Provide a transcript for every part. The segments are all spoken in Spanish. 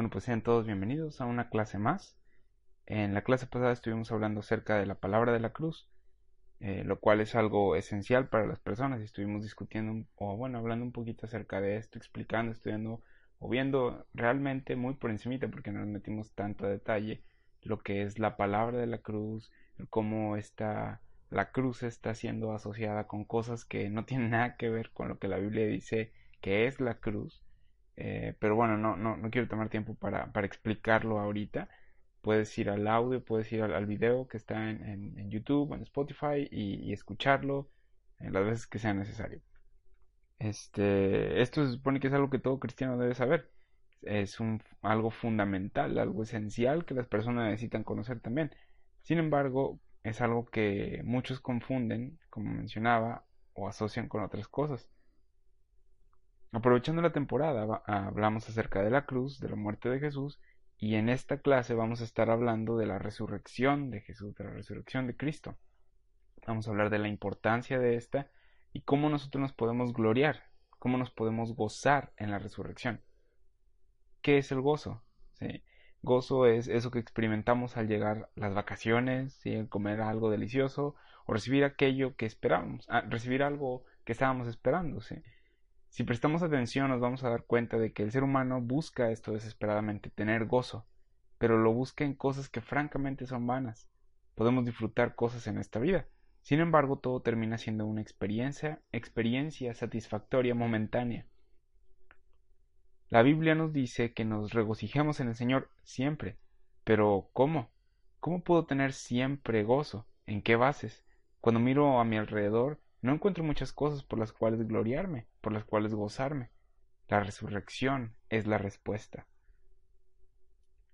Bueno, pues sean todos bienvenidos a una clase más. En la clase pasada estuvimos hablando acerca de la palabra de la cruz, eh, lo cual es algo esencial para las personas. Estuvimos discutiendo, o bueno, hablando un poquito acerca de esto, explicando, estudiando o viendo realmente muy por encima, porque no nos metimos tanto a detalle, lo que es la palabra de la cruz, cómo está, la cruz está siendo asociada con cosas que no tienen nada que ver con lo que la Biblia dice que es la cruz eh, pero bueno, no, no, no quiero tomar tiempo para, para, explicarlo ahorita. Puedes ir al audio, puedes ir al, video que está en, en, YouTube, en Spotify y, escucharlo en las veces que sea necesario. Este, esto se supone que es algo que todo cristiano debe saber. Es un, algo fundamental, algo esencial que las personas necesitan conocer también. Sin embargo, es algo que muchos confunden, como mencionaba, o asocian con otras cosas. Aprovechando la temporada, hablamos acerca de la cruz, de la muerte de Jesús, y en esta clase vamos a estar hablando de la resurrección de Jesús, de la resurrección de Cristo. Vamos a hablar de la importancia de esta y cómo nosotros nos podemos gloriar, cómo nos podemos gozar en la resurrección. ¿Qué es el gozo? Gozo es eso que experimentamos al llegar las vacaciones, ¿sí? comer algo delicioso o recibir aquello que esperábamos, ah, recibir algo que estábamos esperando. ¿sí? Si prestamos atención nos vamos a dar cuenta de que el ser humano busca esto desesperadamente, tener gozo, pero lo busca en cosas que francamente son vanas. Podemos disfrutar cosas en esta vida. Sin embargo, todo termina siendo una experiencia, experiencia satisfactoria momentánea. La Biblia nos dice que nos regocijemos en el Señor siempre. Pero ¿cómo? ¿Cómo puedo tener siempre gozo? ¿En qué bases? Cuando miro a mi alrededor, no encuentro muchas cosas por las cuales gloriarme, por las cuales gozarme. La resurrección es la respuesta.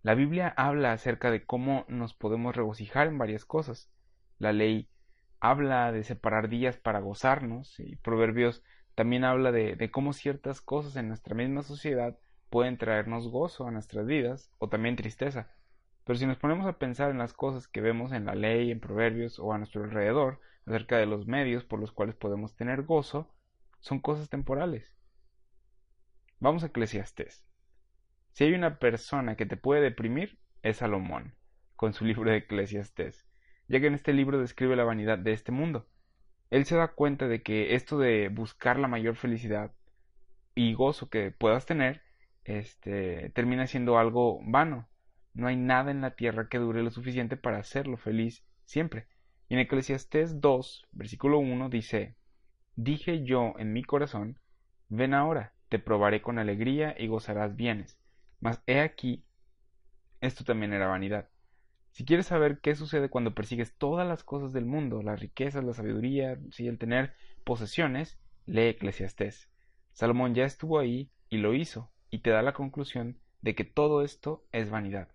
La Biblia habla acerca de cómo nos podemos regocijar en varias cosas. La ley habla de separar días para gozarnos y Proverbios también habla de, de, cómo ciertas cosas en nuestra misma sociedad pueden traernos gozo a nuestras vidas o también tristeza. Pero si nos ponemos a pensar en las cosas que vemos en la ley, en Proverbios o a nuestro alrededor, acerca de los medios por los cuales podemos tener gozo, son cosas temporales. Vamos a Eclesiastés. Si hay una persona que te puede deprimir, es Salomón, con su libro de Eclesiastés, ya que en este libro describe la vanidad de este mundo. Él se da cuenta de que esto de buscar la mayor felicidad y gozo que puedas tener, este, termina siendo algo vano. No hay nada en la tierra que dure lo suficiente para hacerlo feliz siempre. Y en Eclesiastés 2, versículo 1 dice, Dije yo en mi corazón, ven ahora, te probaré con alegría y gozarás bienes. Mas he aquí, esto también era vanidad. Si quieres saber qué sucede cuando persigues todas las cosas del mundo, las riquezas, la sabiduría, si el tener posesiones, lee Eclesiastés. Salomón ya estuvo ahí y lo hizo, y te da la conclusión de que todo esto es vanidad.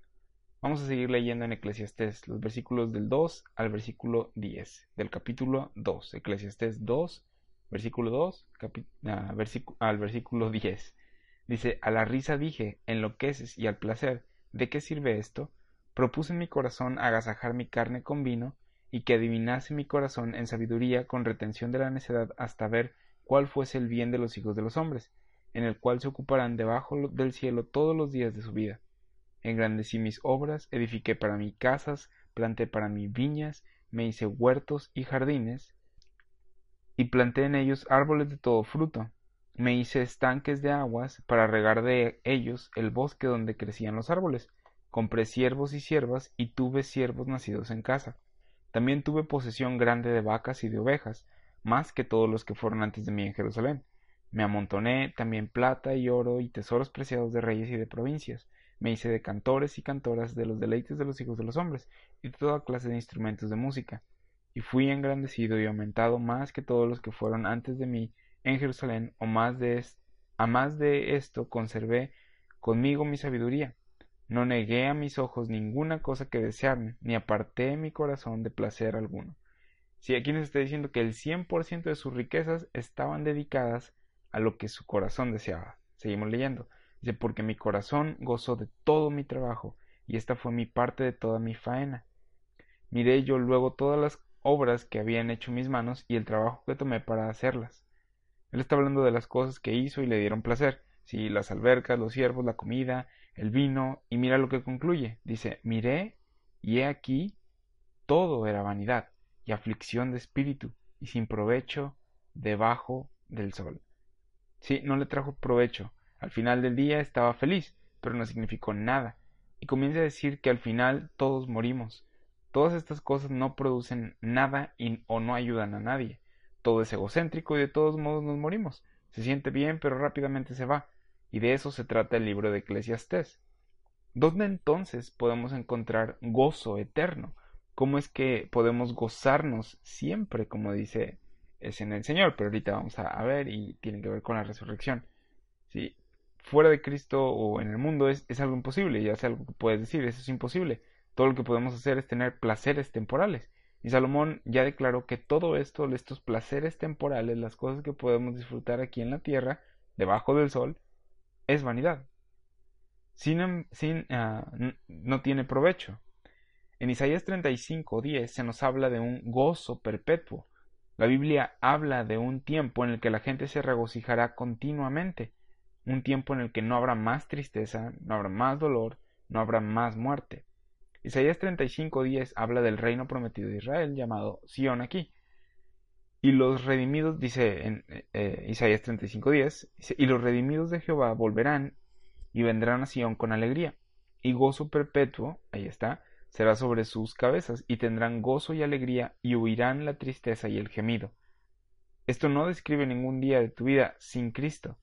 Vamos a seguir leyendo en Eclesiastés los versículos del 2 al versículo 10, del capítulo 2, Eclesiastés 2, versículo 2 ah, al versículo 10. Dice, a la risa dije, enloqueces y al placer, ¿de qué sirve esto? Propuse en mi corazón agasajar mi carne con vino, y que adivinase mi corazón en sabiduría con retención de la necedad hasta ver cuál fuese el bien de los hijos de los hombres, en el cual se ocuparán debajo del cielo todos los días de su vida engrandecí mis obras, edifiqué para mí casas, planté para mí viñas, me hice huertos y jardines, y planté en ellos árboles de todo fruto. Me hice estanques de aguas para regar de ellos el bosque donde crecían los árboles. Compré siervos y siervas y tuve siervos nacidos en casa. También tuve posesión grande de vacas y de ovejas, más que todos los que fueron antes de mí en Jerusalén. Me amontoné también plata y oro y tesoros preciados de reyes y de provincias me hice de cantores y cantoras de los deleites de los hijos de los hombres, y de toda clase de instrumentos de música, y fui engrandecido y aumentado más que todos los que fueron antes de mí en Jerusalén, o más de a más de esto conservé conmigo mi sabiduría. no negué a mis ojos ninguna cosa que desear, ni aparté mi corazón de placer alguno. Si aquí nos está diciendo que el 100% de sus riquezas estaban dedicadas a lo que su corazón deseaba. Seguimos leyendo. Dice, porque mi corazón gozó de todo mi trabajo, y esta fue mi parte de toda mi faena. Miré yo luego todas las obras que habían hecho mis manos y el trabajo que tomé para hacerlas. Él está hablando de las cosas que hizo y le dieron placer, sí, las albercas, los ciervos, la comida, el vino, y mira lo que concluye. Dice, miré y he aquí todo era vanidad y aflicción de espíritu y sin provecho debajo del sol. Sí, no le trajo provecho. Al final del día estaba feliz, pero no significó nada. Y comienza a decir que al final todos morimos. Todas estas cosas no producen nada y, o no ayudan a nadie. Todo es egocéntrico y de todos modos nos morimos. Se siente bien, pero rápidamente se va. Y de eso se trata el libro de Eclesiastés. ¿Dónde entonces podemos encontrar gozo eterno? ¿Cómo es que podemos gozarnos siempre, como dice es en el Señor? Pero ahorita vamos a, ver y tiene que ver con la resurrección. Si fuera de Cristo o en el mundo es, es algo imposible, ya sea algo que puedes decir, eso es imposible. Todo lo que podemos hacer es tener placeres temporales. Y Salomón ya declaró que todo esto, estos placeres temporales, las cosas que podemos disfrutar aquí en la tierra, debajo del sol, es vanidad. Sin, sin ah, no tiene provecho. En Isaías 35:10 se nos habla de un gozo perpetuo. La Biblia habla de un tiempo en el que la gente se regocijará continuamente, un tiempo en el que no habrá más tristeza, no habrá más dolor, no habrá más muerte. Isaías 35:10 habla del reino prometido de Israel llamado Sión aquí. Y los redimidos, dice en eh, Isaías 35:10, y los redimidos de Jehová volverán y vendrán a Sión con alegría. Y gozo perpetuo, ahí está, será sobre sus cabezas, y tendrán gozo y alegría, y huirán la tristeza y el gemido. Esto no describe ningún día de tu vida sin Cristo.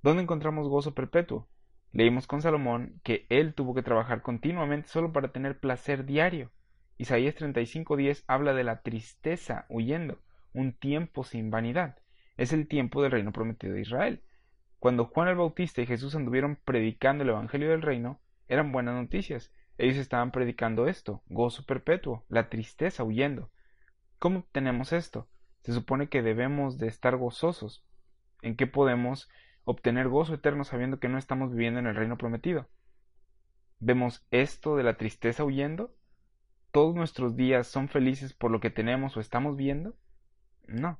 ¿Dónde encontramos gozo perpetuo? Leímos con Salomón que él tuvo que trabajar continuamente solo para tener placer diario. Isaías 35:10 habla de la tristeza huyendo un tiempo sin vanidad. Es el tiempo del reino prometido de Israel. Cuando Juan el Bautista y Jesús anduvieron predicando el Evangelio del reino, eran buenas noticias. Ellos estaban predicando esto, gozo perpetuo, la tristeza huyendo. ¿Cómo obtenemos esto? Se supone que debemos de estar gozosos. ¿En qué podemos obtener gozo eterno sabiendo que no estamos viviendo en el reino prometido? ¿Vemos esto de la tristeza huyendo? ¿Todos nuestros días son felices por lo que tenemos o estamos viendo? No.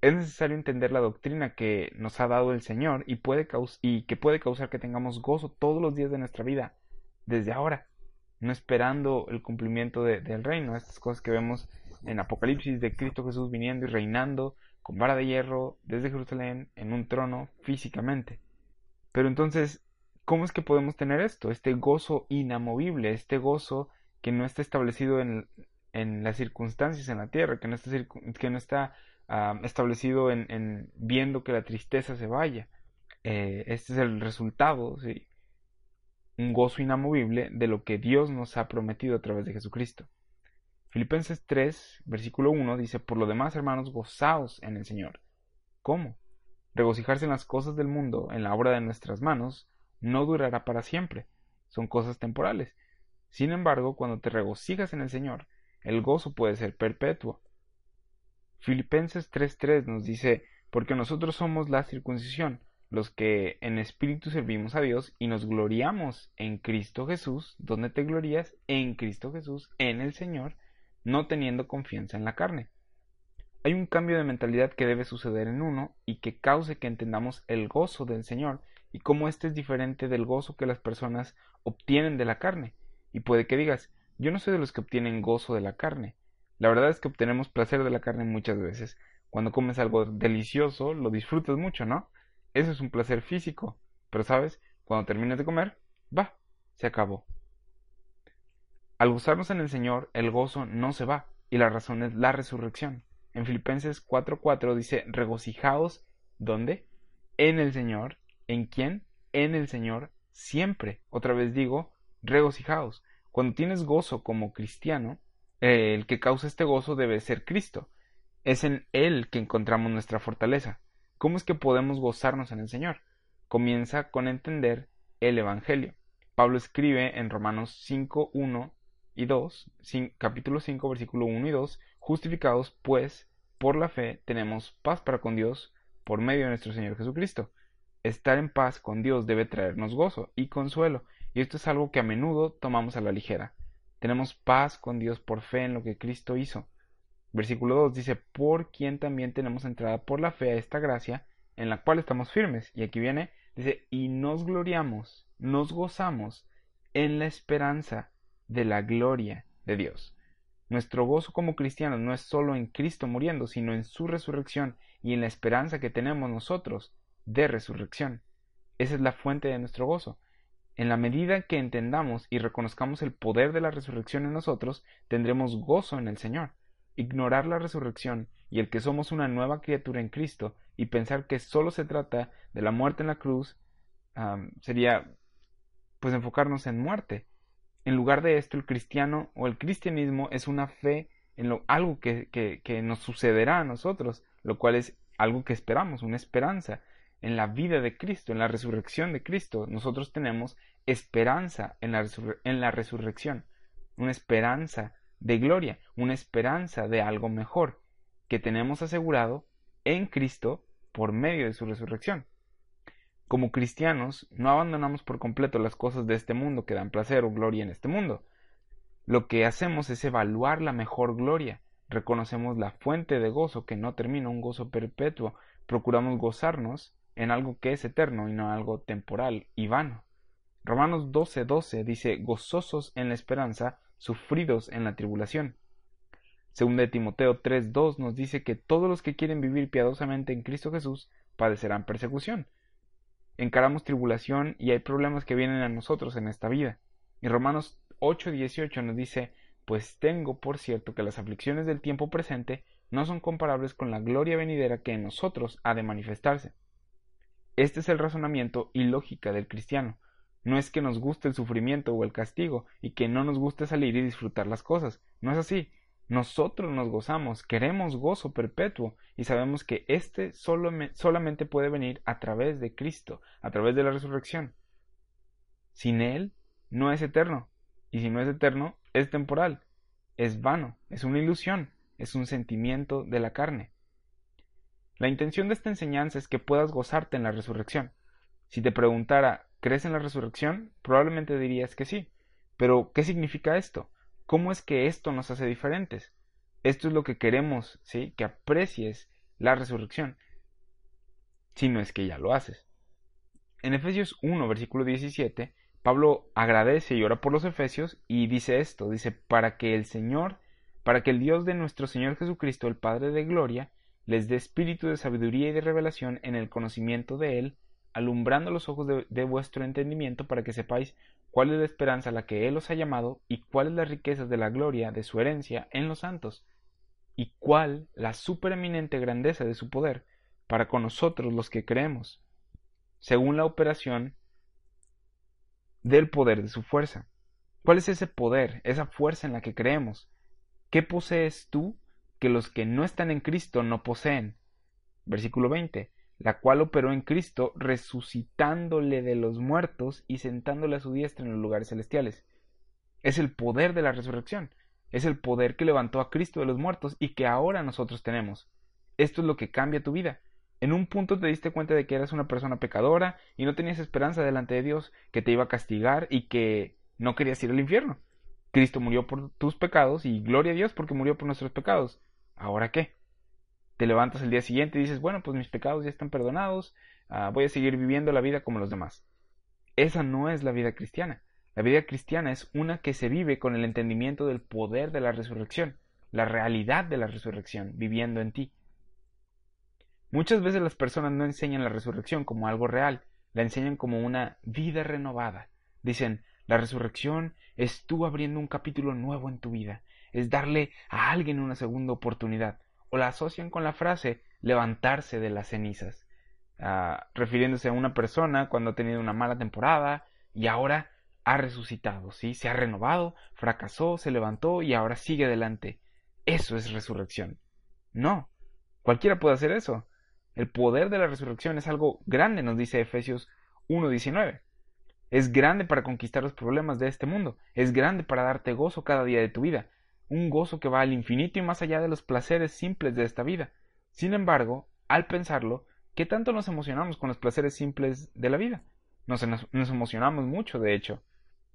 Es necesario entender la doctrina que nos ha dado el Señor y, puede y que puede causar que tengamos gozo todos los días de nuestra vida, desde ahora, no esperando el cumplimiento del reino, estas cosas que vemos en Apocalipsis de Cristo Jesús viniendo y reinando con vara de hierro desde Jerusalén en un trono físicamente. Pero entonces, ¿cómo es que podemos tener esto? Este gozo inamovible, este gozo que no está establecido en, en las circunstancias en la tierra, que no está, que no está ah, establecido en, viendo que la tristeza se vaya. Eh, este es el resultado, ¿sí? un gozo inamovible de lo que Dios nos ha prometido a través de Jesucristo. Filipenses 3, versículo 1 dice, Por lo demás, hermanos, gozaos en el Señor. ¿Cómo? Regocijarse en las cosas del mundo, en la obra de nuestras manos, no durará para siempre. Son cosas temporales. Sin embargo, cuando te regocijas en el Señor, el gozo puede ser perpetuo. Filipenses 3:3 nos dice, porque nosotros somos la circuncisión, los que en espíritu servimos a Dios y nos gloriamos en Cristo Jesús, ¿dónde te glorías? En Cristo Jesús, en el Señor, no teniendo confianza en la carne. Hay un cambio de mentalidad que debe suceder en uno y que cause que entendamos el gozo del Señor y cómo éste es diferente del gozo que las personas obtienen de la carne. Y puede que digas, yo no soy de los que obtienen gozo de la carne. La verdad es que obtenemos placer de la carne muchas veces. Cuando comes algo delicioso, lo disfrutas mucho, ¿no? Eso es un placer físico. Pero sabes, cuando termines de comer, va, se acabó. Al gozarnos en el Señor, el gozo no se va, y la razón es la resurrección. En Filipenses 4:4 dice, regocijaos, ¿dónde? En el Señor. ¿En quién? En el Señor, siempre. Otra vez digo, regocijaos. Cuando tienes gozo como cristiano, eh, el que causa este gozo debe ser Cristo. Es en Él que encontramos nuestra fortaleza. ¿Cómo es que podemos gozarnos en el Señor? Comienza con entender el Evangelio. Pablo escribe en Romanos 5, 1 y 2, capítulo 5, versículo 1 y 2, justificados pues por la fe tenemos paz para con Dios por medio de nuestro Señor Jesucristo. Estar en paz con Dios debe traernos gozo y consuelo, y esto es algo que a menudo tomamos a la ligera. Tenemos paz con Dios por fe en lo que Cristo hizo. Versículo 2 dice, por quien también tenemos entrada por la fe a esta gracia, en la cual estamos firmes. Y aquí viene, dice, y nos gloriamos, nos gozamos en la esperanza de la gloria de Dios. Nuestro gozo como cristianos no es solo en Cristo muriendo, sino en su resurrección y en la esperanza que tenemos nosotros de resurrección. Esa es la fuente de nuestro gozo. En la medida que entendamos y reconozcamos el poder de la resurrección en nosotros, tendremos gozo en el Señor. Ignorar la resurrección y el que somos una nueva criatura en Cristo y pensar que solo se trata de la muerte en la cruz sería pues enfocarnos en muerte. En lugar de esto, el cristiano o el cristianismo es una fe en lo, algo que, nos sucederá a nosotros, lo cual es algo que esperamos, una esperanza en la vida de Cristo, en la resurrección de Cristo. Nosotros tenemos esperanza en la resurrección, una esperanza de gloria, una esperanza de algo mejor que tenemos asegurado en Cristo por medio de su resurrección. Como cristianos, no abandonamos por completo las cosas de este mundo que dan placer o gloria en este mundo. Lo que hacemos es evaluar la mejor gloria, reconocemos la fuente de gozo que no termina, un gozo perpetuo, procuramos gozarnos en algo que es eterno y no algo temporal y vano. Romanos 12:12 dice, gozosos en la esperanza, sufridos en la tribulación. Según de Timoteo 3:2 nos dice que todos los que quieren vivir piadosamente en Cristo Jesús padecerán persecución. Encaramos tribulación y hay problemas que vienen a nosotros en esta vida. Y Romanos 8:18 nos dice, pues tengo por cierto que las aflicciones del tiempo presente no son comparables con la gloria venidera que en nosotros ha de manifestarse. Este es el razonamiento y lógica del cristiano. No es que nos guste el sufrimiento o el castigo y que no nos guste salir y disfrutar las cosas. No es así. Nosotros nos gozamos, queremos gozo perpetuo y sabemos que éste solamente puede venir a través de Cristo, a través de la resurrección. Sin Él no es eterno. Y si no es eterno, es temporal, es vano, es una ilusión, es un sentimiento de la carne. La intención de esta enseñanza es que puedas gozarte en la resurrección. Si te preguntara, ¿crees en la resurrección? Probablemente dirías que sí. Pero, ¿qué significa esto? ¿Cómo es que esto nos hace diferentes? Esto es lo que queremos, ¿sí? Que aprecies la resurrección. Si no es que ya lo haces. En Efesios 1, versículo 17, Pablo agradece y ora por los Efesios y dice esto, dice, para que el Señor, para que el Dios de nuestro Señor Jesucristo, el Padre de Gloria, les dé espíritu de sabiduría y de revelación en el conocimiento de Él, alumbrando los ojos de, vuestro entendimiento para que sepáis cuál es la esperanza a la que Él os ha llamado y cuáles las riquezas de la gloria de su herencia en los santos, y cuál la supereminente grandeza de su poder para con nosotros los que creemos, según la operación del poder de su fuerza. ¿Cuál es ese poder, esa fuerza en la que creemos? ¿Qué posees tú que los que no están en Cristo no poseen. Versículo 20. La cual operó en Cristo, resucitándole de los muertos y sentándole a su diestra en los lugares celestiales. Es el poder de la resurrección. Es el poder que levantó a Cristo de los muertos y que ahora nosotros tenemos. Esto es lo que cambia tu vida. En un punto te diste cuenta de que eras una persona pecadora y no tenías esperanza delante de Dios, que te iba a castigar y que no querías ir al infierno. Cristo murió por tus pecados y gloria a Dios porque murió por nuestros pecados. ¿ahora qué? Te levantas el día siguiente y dices, bueno, pues mis pecados ya están perdonados, ah, voy a seguir viviendo la vida como los demás. Esa no es la vida cristiana. La vida cristiana es una que se vive con el entendimiento del poder de la resurrección, la realidad de la resurrección viviendo en ti. Muchas veces las personas no enseñan la resurrección como algo real, la enseñan como una vida renovada. Dicen, la resurrección es tú abriendo un capítulo nuevo en tu vida, es darle a alguien una segunda oportunidad. O la asocian con la frase levantarse de las cenizas, ah, refiriéndose a una persona cuando ha tenido una mala temporada y ahora ha resucitado, ¿sí? Se ha renovado, fracasó, se levantó y ahora sigue adelante. Eso es resurrección. No, cualquiera puede hacer eso. El poder de la resurrección es algo grande, nos dice Efesios 1.19. es grande para conquistar los problemas de este mundo, es grande para darte gozo cada día de tu vida, un gozo que va al infinito y más allá de los placeres simples de esta vida. Sin embargo, al pensarlo, ¿qué tanto nos emocionamos con los placeres simples de la vida? Nos, emocionamos mucho, de hecho.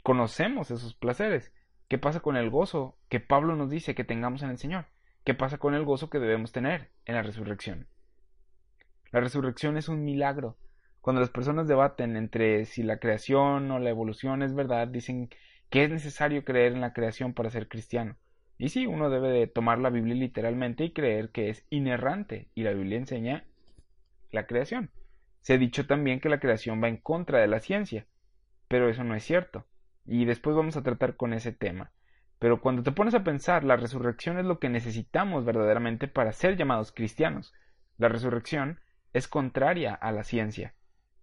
Conocemos esos placeres. ¿Qué pasa con el gozo que Pablo nos dice que tengamos en el Señor? ¿Qué pasa con el gozo que debemos tener en la resurrección? La resurrección es un milagro. Cuando las personas debaten entre si la creación o la evolución es verdad, dicen que es necesario creer en la creación para ser cristiano. Y sí, uno debe de tomar la Biblia literalmente y creer que es inerrante, y la Biblia enseña la creación. Se ha dicho también que la creación va en contra de la ciencia, pero eso no es cierto, y después vamos a tratar con ese tema. Pero cuando te pones a pensar, la resurrección es lo que necesitamos verdaderamente para ser llamados cristianos. La resurrección es contraria a la ciencia.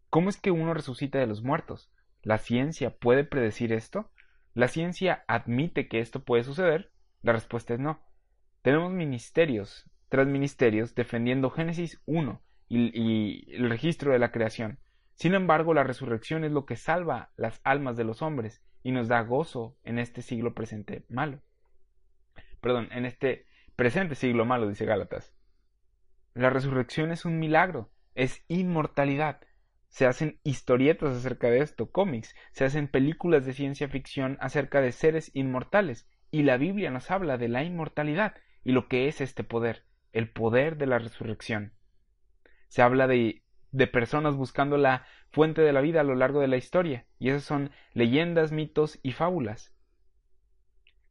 ¿Cómo es que uno resucita de los muertos? ¿La ciencia puede predecir esto? ¿La ciencia admite que esto puede suceder? La respuesta es no. Tenemos ministerios tras ministerios defendiendo Génesis 1 y, el registro de la creación. Sin embargo, la resurrección es lo que salva las almas de los hombres y nos da gozo en este siglo presente malo. Perdón, en este presente siglo malo, dice Gálatas. La resurrección es un milagro, es inmortalidad. Se hacen historietas acerca de esto, cómics, se hacen películas de ciencia ficción acerca de seres inmortales, y la Biblia nos habla de la inmortalidad y lo que es este poder, el poder de la resurrección. Se habla de, de personas buscando la fuente de la vida a lo largo de la historia, y esas son leyendas, mitos y fábulas.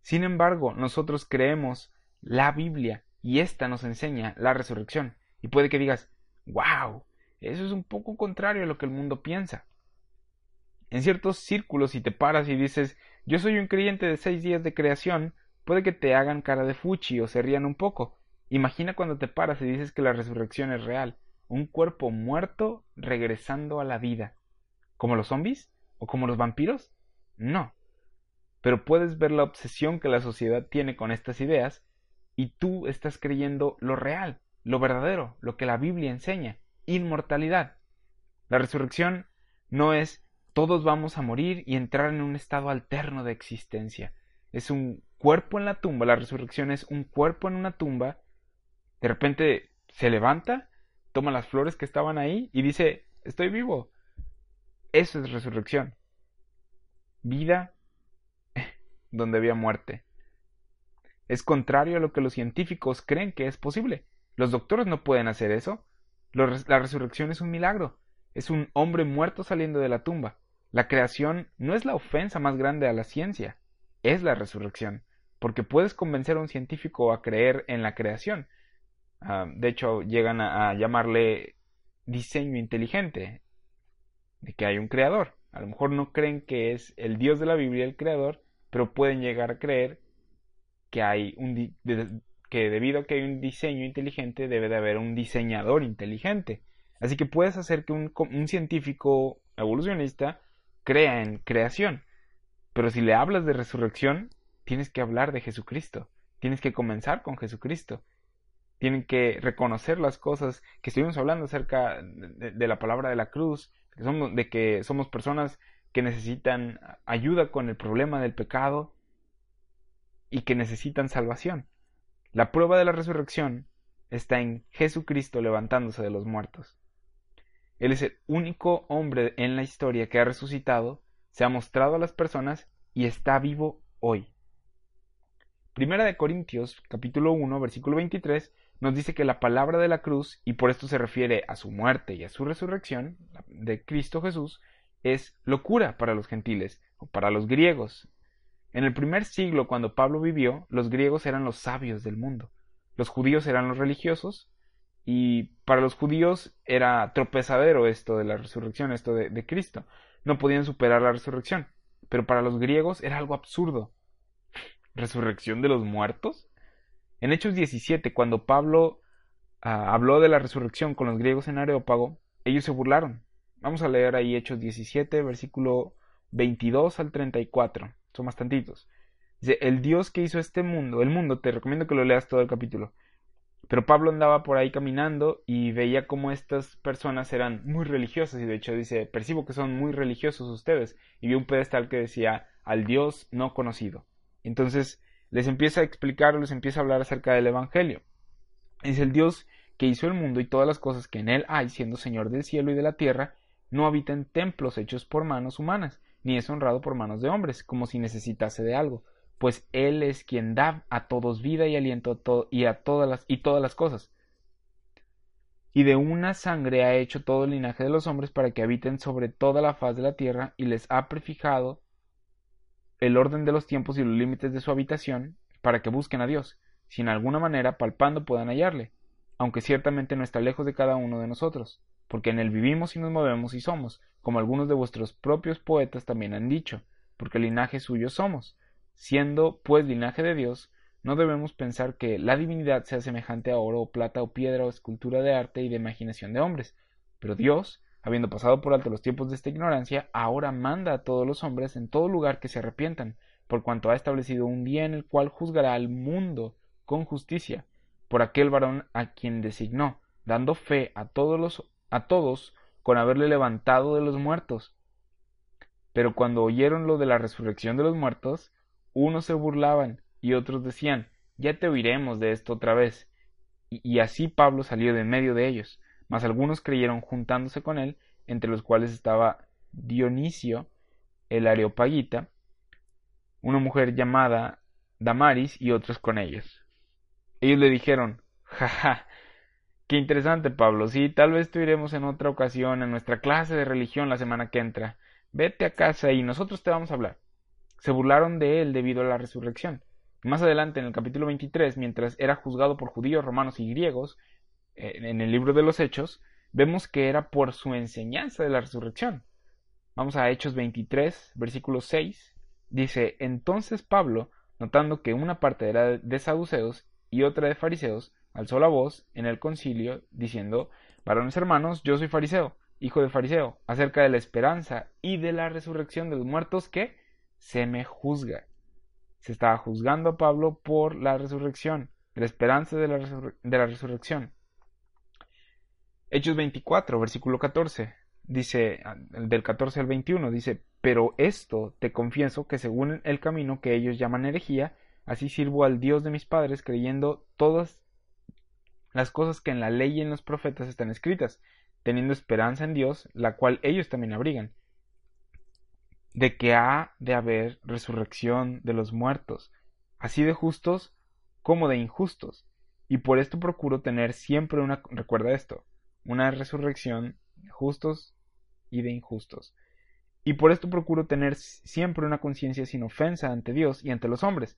Sin embargo, nosotros creemos la Biblia y ésta nos enseña la resurrección. Y puede que digas, wow, eso es un poco contrario a lo que el mundo piensa. En ciertos círculos, si te paras y dices, yo soy un creyente de seis días de creación, puede que te hagan cara de fuchi o se rían un poco. Imagina cuando te paras y dices que la resurrección es real, un cuerpo muerto regresando a la vida. ¿Como los zombies? ¿O como los vampiros? No. Pero puedes ver la obsesión que la sociedad tiene con estas ideas y tú estás creyendo lo real, lo verdadero, lo que la Biblia enseña, inmortalidad. La resurrección no es todos vamos a morir y entrar en un estado alterno de existencia. Es un cuerpo en la tumba, la resurrección es un cuerpo en una tumba, de repente se levanta, toma las flores que estaban ahí y dice, estoy vivo. Eso es resurrección. Vida donde había muerte. Es contrario a lo que los científicos creen que es posible. Los doctores no pueden hacer eso. La resurrección es un milagro. Es un hombre muerto saliendo de la tumba. La creación no es la ofensa más grande a la ciencia, es la resurrección, porque puedes convencer a un científico a creer en la creación. Ah, de hecho, llegan a, llamarle diseño inteligente, de que hay un creador. A lo mejor no creen que es el Dios de la Biblia el creador, pero pueden llegar a creer que hay un que debido a que hay un diseño inteligente debe de haber un diseñador inteligente. Así que puedes hacer que un, un científico evolucionista crea en creación. Pero si le hablas de resurrección, tienes que hablar de Jesucristo. Tienes que comenzar con Jesucristo. Tienen que reconocer las cosas que estuvimos hablando acerca de, de la palabra de la cruz, que somos, de que somos personas que necesitan ayuda con el problema del pecado, y que necesitan salvación. La prueba de la resurrección está en Jesucristo levantándose de los muertos. Él es el único hombre en la historia que ha resucitado, se ha mostrado a las personas y está vivo hoy. Primera de Corintios, capítulo 1, versículo 23, nos dice que la palabra de la cruz, y por esto se refiere a su muerte y a su resurrección de Cristo Jesús, es locura para los gentiles o para los griegos, en el primer siglo, cuando Pablo vivió, los griegos eran los sabios del mundo, los judíos eran los religiosos, y para los judíos era tropezadero esto de la resurrección, esto de, Cristo. No podían superar la resurrección. Pero para los griegos era algo absurdo. ¿Resurrección de los muertos? En Hechos 17, cuando Pablo ah, habló de la resurrección con los griegos en Areópago, ellos se burlaron. Vamos a leer ahí Hechos 17, versículo 22 al 34 son bastantitos. Dice, el Dios que hizo este mundo, el mundo, te recomiendo que lo leas todo el capítulo, Pero Pablo andaba por ahí caminando y veía cómo estas personas eran muy religiosas y de hecho dice, percibo que son muy religiosos ustedes y vio un pedestal que decía al Dios no conocido. Entonces les empieza a explicar, les empieza a hablar acerca del Evangelio. Es el Dios que hizo el mundo y todas las cosas que en él hay, siendo Señor del cielo y de la tierra, no habita en templos hechos por manos humanas, ni es honrado por manos de hombres, como si necesitase de algo, pues Él es quien da a todos vida y aliento y a todas las, y todas las cosas. Y de una sangre ha hecho todo el linaje de los hombres para que habiten sobre toda la faz de la tierra, y les ha prefijado el orden de los tiempos y los límites de su habitación, para que busquen a Dios, si en alguna manera palpando puedan hallarle, aunque ciertamente no está lejos de cada uno de nosotros, porque en él vivimos y nos movemos y somos, como algunos de vuestros propios poetas también han dicho, porque linaje suyo somos, Siendo, pues, linaje de Dios, no debemos pensar que la divinidad sea semejante a oro o plata o piedra o escultura de arte y de imaginación de hombres. Pero Dios, habiendo pasado por alto los tiempos de esta ignorancia, ahora manda a todos los hombres en todo lugar que se arrepientan, por cuanto ha establecido un día en el cual juzgará al mundo con justicia, por aquel varón a quien designó, dando fe a todos los a todos con haberle levantado de los muertos. Pero cuando oyeron lo de la resurrección de los muertos, unos se burlaban y otros decían, ya te oiremos de esto otra vez. Y, así Pablo salió de medio de ellos, mas algunos creyeron juntándose con él, entre los cuales estaba Dionisio, el Areopagita, una mujer llamada Damaris y otros con ellos. Ellos le dijeron, jaja, qué interesante Pablo, sí, tal vez te iremos en otra ocasión en nuestra clase de religión la semana que entra. Vete a casa y nosotros te vamos a hablar se burlaron de él debido a la resurrección. Más adelante, en el capítulo 23, mientras era juzgado por judíos, romanos y griegos, en el libro de los Hechos, vemos que era por su enseñanza de la resurrección. Vamos a Hechos 23, versículo 6. Dice, entonces Pablo, notando que una parte era de saduceos y otra de fariseos, alzó la voz en el concilio, diciendo, varones hermanos, yo soy fariseo, hijo de fariseo, acerca de la esperanza y de la resurrección de los muertos que se me juzga. Se estaba juzgando a Pablo por la resurrección, la esperanza de la, de la resurrección. Hechos 24, versículo 14, dice, del 14 al 21, dice, pero esto te confieso que según el camino que ellos llaman herejía, así sirvo al Dios de mis padres creyendo todas las cosas que en la ley y en los profetas están escritas, teniendo esperanza en Dios, la cual ellos también abrigan de que ha de haber resurrección de los muertos, así de justos como de injustos, y por esto procuro tener siempre una, recuerda esto, una resurrección de justos y de injustos. Y por esto procuro tener siempre una conciencia sin ofensa ante Dios y ante los hombres.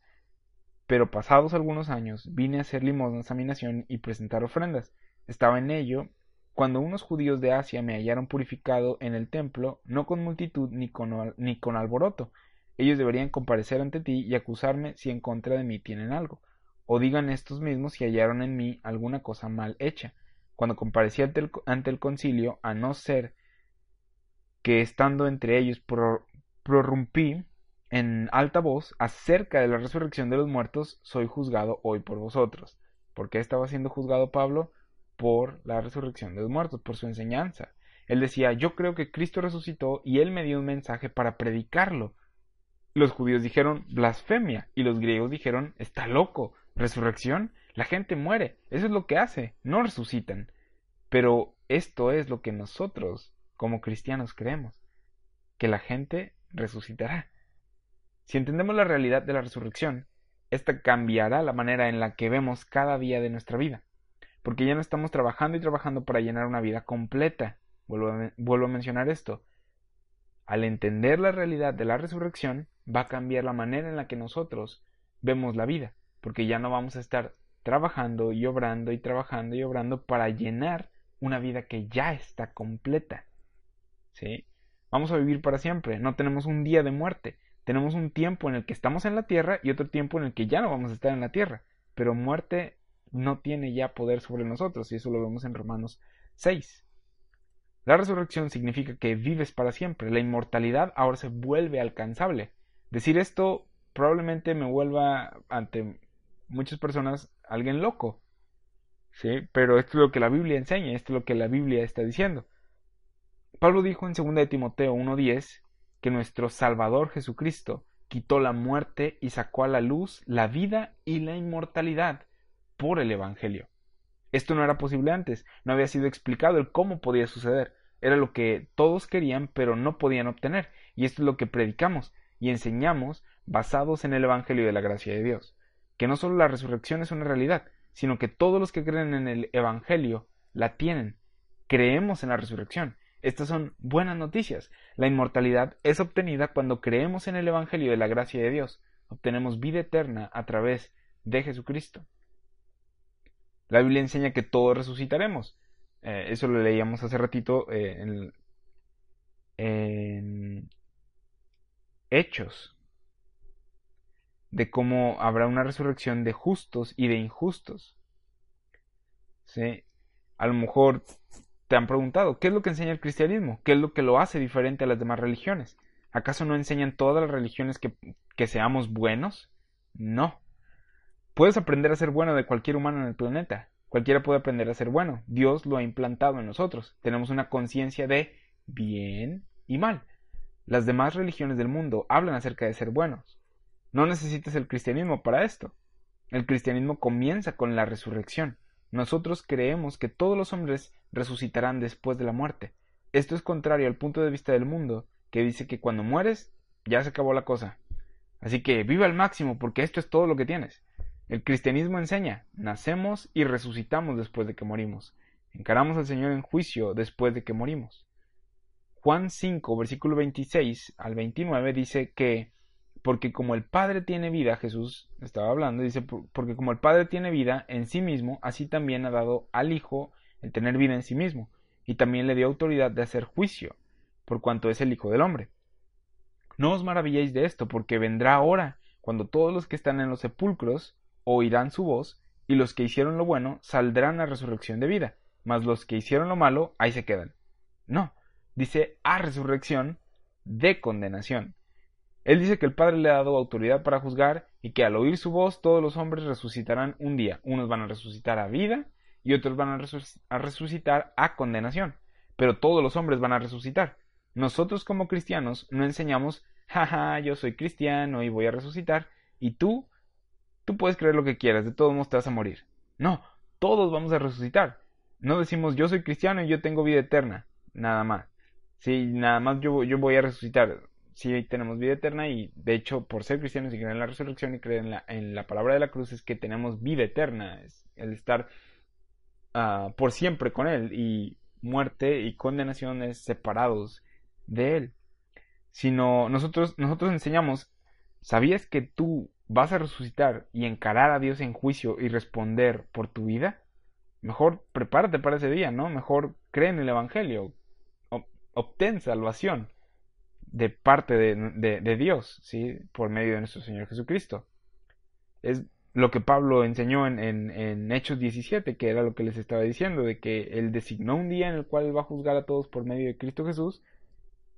Pero pasados algunos años vine a hacer limosnas a mi nación y presentar ofrendas. Estaba en ello cuando unos judíos de Asia me hallaron purificado en el templo, no con multitud ni con, ni con alboroto, ellos deberían comparecer ante ti y acusarme si en contra de mí tienen algo, o digan estos mismos si hallaron en mí alguna cosa mal hecha. Cuando comparecí ante el, concilio, a no ser que estando entre ellos prorrumpí en alta voz acerca de la resurrección de los muertos, soy juzgado hoy por vosotros. ¿Por qué estaba siendo juzgado Pablo? Por la resurrección de los muertos, por su enseñanza. Él decía, yo creo que Cristo resucitó y él me dio un mensaje para predicarlo. Los judíos dijeron blasfemia y los griegos dijeron está loco. Resurrección, la gente muere, eso es lo que hace, no resucitan. Pero esto es lo que nosotros, como cristianos, creemos, que la gente resucitará. Si entendemos la realidad de la resurrección, esta cambiará la manera en la que vemos cada día de nuestra vida porque ya no estamos trabajando y trabajando para llenar una vida completa. Vuelvo a, mencionar esto. Al entender la realidad de la resurrección, va a cambiar la manera en la que nosotros vemos la vida, porque ya no vamos a estar trabajando y obrando y trabajando y obrando para llenar una vida que ya está completa. ¿Sí? Vamos a vivir para siempre, no tenemos un día de muerte, tenemos un tiempo en el que estamos en la tierra y otro tiempo en el que ya no vamos a estar en la tierra, pero muerte no tiene ya poder sobre nosotros, y eso lo vemos en Romanos 6. La resurrección significa que vives para siempre, la inmortalidad ahora se vuelve alcanzable. Decir esto probablemente me vuelva ante muchas personas alguien loco. ¿sí? Pero esto es lo que la Biblia enseña, esto es lo que la Biblia está diciendo. Pablo dijo en 2 de Timoteo 1.10 que nuestro Salvador Jesucristo quitó la muerte y sacó a la luz la vida y la inmortalidad por el Evangelio. Esto no era posible antes, no había sido explicado el cómo podía suceder. Era lo que todos querían pero no podían obtener, y esto es lo que predicamos y enseñamos basados en el Evangelio de la gracia de Dios, que no solo la resurrección es una realidad, sino que todos los que creen en el Evangelio la tienen. Creemos en la resurrección. Estas son buenas noticias. La inmortalidad es obtenida cuando creemos en el Evangelio de la gracia de Dios. Obtenemos vida eterna a través de Jesucristo. La Biblia enseña que todos resucitaremos. Eh, eso lo leíamos hace ratito eh, en, en Hechos, de cómo habrá una resurrección de justos y de injustos. ¿Sí? A lo mejor te han preguntado, ¿qué es lo que enseña el cristianismo? ¿Qué es lo que lo hace diferente a las demás religiones? ¿Acaso no enseñan todas las religiones que, que seamos buenos? No. Puedes aprender a ser bueno de cualquier humano en el planeta. Cualquiera puede aprender a ser bueno. Dios lo ha implantado en nosotros. Tenemos una conciencia de bien y mal. Las demás religiones del mundo hablan acerca de ser buenos. No necesitas el cristianismo para esto. El cristianismo comienza con la resurrección. Nosotros creemos que todos los hombres resucitarán después de la muerte. Esto es contrario al punto de vista del mundo, que dice que cuando mueres ya se acabó la cosa. Así que vive al máximo porque esto es todo lo que tienes. El cristianismo enseña, nacemos y resucitamos después de que morimos. Encaramos al Señor en juicio después de que morimos. Juan 5, versículo 26 al 29 dice que porque como el Padre tiene vida, Jesús estaba hablando, dice, porque como el Padre tiene vida en sí mismo, así también ha dado al Hijo el tener vida en sí mismo, y también le dio autoridad de hacer juicio, por cuanto es el Hijo del Hombre. No os maravilléis de esto, porque vendrá hora cuando todos los que están en los sepulcros oirán su voz, y los que hicieron lo bueno saldrán a resurrección de vida, mas los que hicieron lo malo ahí se quedan. No, dice a resurrección de condenación. Él dice que el Padre le ha dado autoridad para juzgar y que al oír su voz todos los hombres resucitarán un día. Unos van a resucitar a vida y otros van a, resucitar a condenación. Pero todos los hombres van a resucitar. Nosotros como cristianos no enseñamos, jaja, yo soy cristiano y voy a resucitar, y tú, tú puedes creer lo que quieras, de todos modos te vas a morir. No, todos vamos a resucitar. No decimos yo soy cristiano y yo tengo vida eterna, nada más. Sí, nada más yo, yo voy a resucitar. Sí, tenemos vida eterna y de hecho por ser cristianos y creer en la resurrección y creer en la, en la palabra de la cruz es que tenemos vida eterna, es el estar uh, por siempre con Él y muerte y condenación es separados de Él. Sino nosotros, nosotros enseñamos, ¿sabías que tú vas a resucitar y encarar a Dios en juicio y responder por tu vida? Mejor prepárate para ese día, ¿no? Mejor cree en el Evangelio, obtén salvación de parte de, Dios, ¿sí? Por medio de nuestro Señor Jesucristo. Es lo que Pablo enseñó en, en, Hechos 17, que era lo que les estaba diciendo, de que Él designó un día en el cual va a juzgar a todos por medio de Cristo Jesús,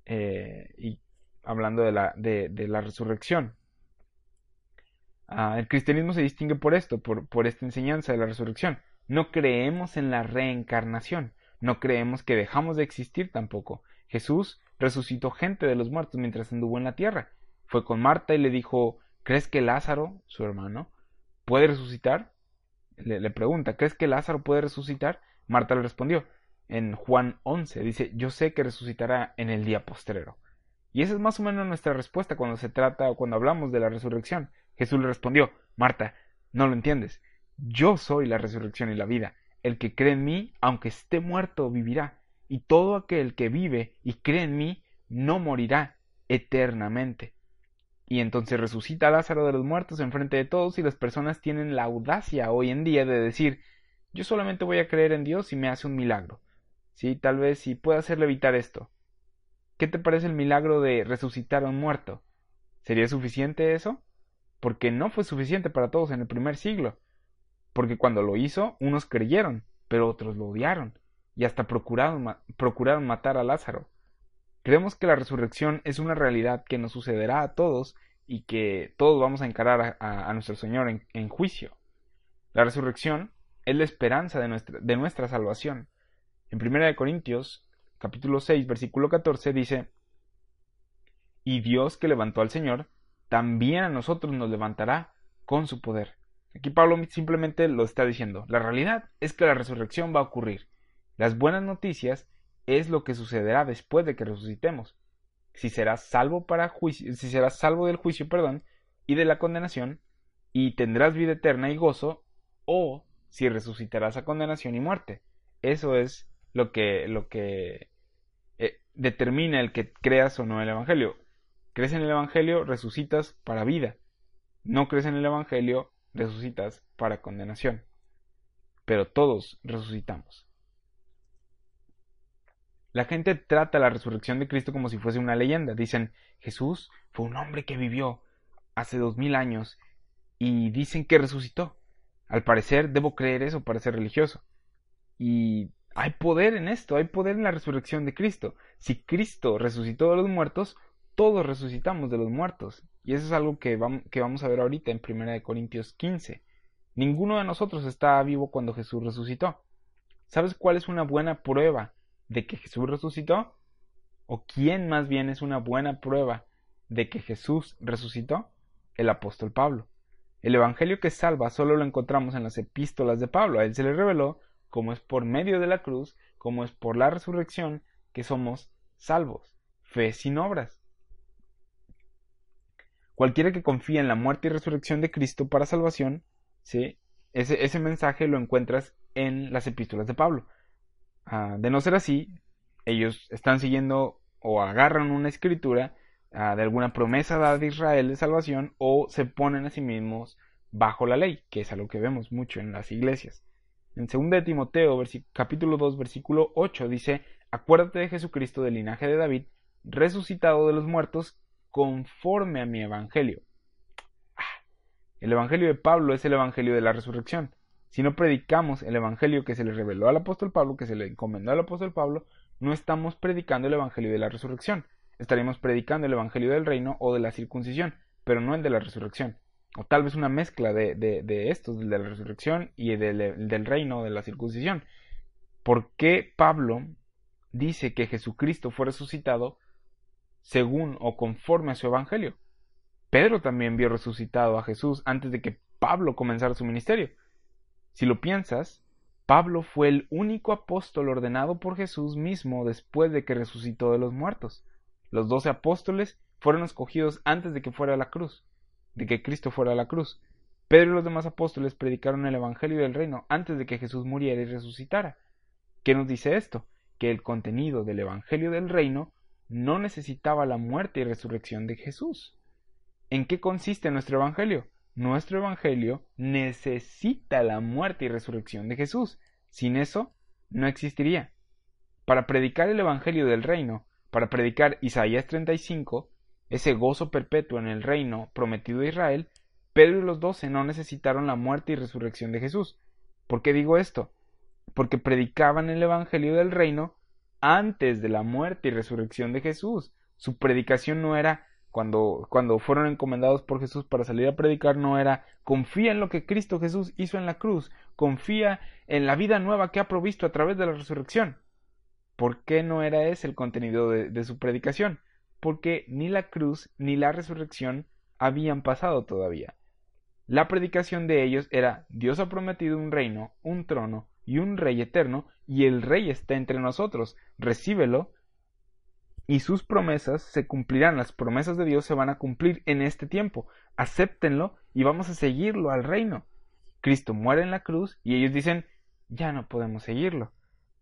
eh, y hablando de la, de, la resurrección. Ah, el cristianismo se distingue por esto, por, esta enseñanza de la resurrección. No creemos en la reencarnación. No creemos que dejamos de existir tampoco. Jesús resucitó gente de los muertos mientras anduvo en la tierra. Fue con Marta y le dijo ¿Crees que Lázaro, su hermano, puede resucitar? Le, pregunta ¿Crees que Lázaro puede resucitar? Marta le respondió en Juan 11 dice Yo sé que resucitará en el día postrero. Y esa es más o menos nuestra respuesta cuando se trata o cuando hablamos de la resurrección. Jesús le respondió Marta, no lo entiendes. Yo soy la resurrección y la vida. El que cree en mí, aunque esté muerto, vivirá, y todo aquel que vive y cree en mí, no morirá eternamente. Y entonces resucita Lázaro de los muertos en frente de todos y las personas tienen la audacia hoy en día de decir yo solamente voy a creer en Dios si me hace un milagro. Sí, tal vez si puede hacerle evitar esto. ¿Qué te parece el milagro de resucitar a un muerto? ¿Sería suficiente eso? Porque no fue suficiente para todos en el primer siglo porque cuando lo hizo unos creyeron, pero otros lo odiaron, y hasta procuraron, procuraron matar a Lázaro. Creemos que la resurrección es una realidad que nos sucederá a todos y que todos vamos a encarar a, nuestro Señor en, en, juicio. La resurrección es la esperanza de nuestra, de nuestra salvación. En 1 Corintios, capítulo 6, versículo 14, dice, Y Dios que levantó al Señor, también a nosotros nos levantará con su poder. Aquí Pablo simplemente lo está diciendo. La realidad es que la resurrección va a ocurrir. Las buenas noticias es lo que sucederá después de que resucitemos. Si serás salvo para juicio, si serás salvo del juicio, perdón, y de la condenación, y tendrás vida eterna y gozo, o si resucitarás a condenación y muerte. Eso es lo que, lo que eh, determina el que creas o no el Evangelio. Crees en el Evangelio, resucitas para vida. No crees en el Evangelio, resucitas para condenación. Pero todos resucitamos. La gente trata la resurrección de Cristo como si fuese una leyenda. Dicen, Jesús fue un hombre que vivió hace dos mil años y dicen que resucitó. Al parecer debo creer eso para ser religioso. Y hay poder en esto, hay poder en la resurrección de Cristo. Si Cristo resucitó de los muertos, todos resucitamos de los muertos. Y eso es algo que vamos, a ver ahorita en 1 Corintios 15. Ninguno de nosotros estaba vivo cuando Jesús resucitó. ¿Sabes cuál es una buena prueba de que Jesús resucitó? ¿O quién más bien es una buena prueba de que Jesús resucitó? El apóstol Pablo. El Evangelio que salva solo lo encontramos en las epístolas de Pablo. A él se le reveló cómo es por medio de la cruz, cómo es por la resurrección que somos salvos. Fe sin obras. Cualquiera que confía en la muerte y resurrección de Cristo para salvación, ese mensaje lo encuentras en las epístolas de Pablo. Ah, de no ser así, ellos están siguiendo o agarran una escritura ah, de alguna promesa dada de Israel de salvación o se ponen a sí mismos bajo la ley, que es algo que vemos mucho en las iglesias. En 2 de Timoteo, capítulo 2, versículo 8, dice, Acuérdate de Jesucristo del linaje de David, resucitado de los muertos, conforme a mi evangelio. Ah, el evangelio de Pablo es el evangelio de la resurrección. Si no predicamos el Evangelio que se le reveló al apóstol Pablo, que se le encomendó al apóstol Pablo, no estamos predicando el Evangelio de la resurrección. Estaremos predicando el Evangelio del reino o de la circuncisión, pero no el de la resurrección. O tal vez una mezcla de, de, estos, del de la resurrección y del, del reino de la circuncisión. ¿Por qué Pablo dice que Jesucristo fue resucitado según o conforme a su Evangelio? Pedro también vio resucitado a Jesús antes de que Pablo comenzara su ministerio. Si lo piensas, Pablo fue el único apóstol ordenado por Jesús mismo después de que resucitó de los muertos. Los doce apóstoles fueron escogidos antes de que fuera a la cruz, de que Cristo fuera a la cruz. Pedro y los demás apóstoles predicaron el Evangelio del Reino antes de que Jesús muriera y resucitara. ¿Qué nos dice esto? Que el contenido del Evangelio del Reino no necesitaba la muerte y resurrección de Jesús. ¿En qué consiste nuestro Evangelio? nuestro Evangelio necesita la muerte y resurrección de Jesús. Sin eso, no existiría. Para predicar el Evangelio del reino, para predicar Isaías 35, ese gozo perpetuo en el reino prometido a Israel, Pedro y los doce no necesitaron la muerte y resurrección de Jesús. ¿Por qué digo esto? Porque predicaban el Evangelio del reino antes de la muerte y resurrección de Jesús. Su predicación no era cuando, fueron encomendados por Jesús para salir a predicar no era confía en lo que Cristo Jesús hizo en la cruz, confía en la vida nueva que ha provisto a través de la resurrección. ¿Por qué no era ese el contenido de su predicación? Porque ni la cruz ni la resurrección habían pasado todavía. La predicación de ellos era Dios ha prometido un reino, un trono y un rey eterno, y el rey está entre nosotros. Recíbelo y sus promesas se cumplirán, las promesas de Dios se van a cumplir en este tiempo. Acéptenlo y vamos a seguirlo al reino. Cristo muere en la cruz y ellos dicen, ya no podemos seguirlo.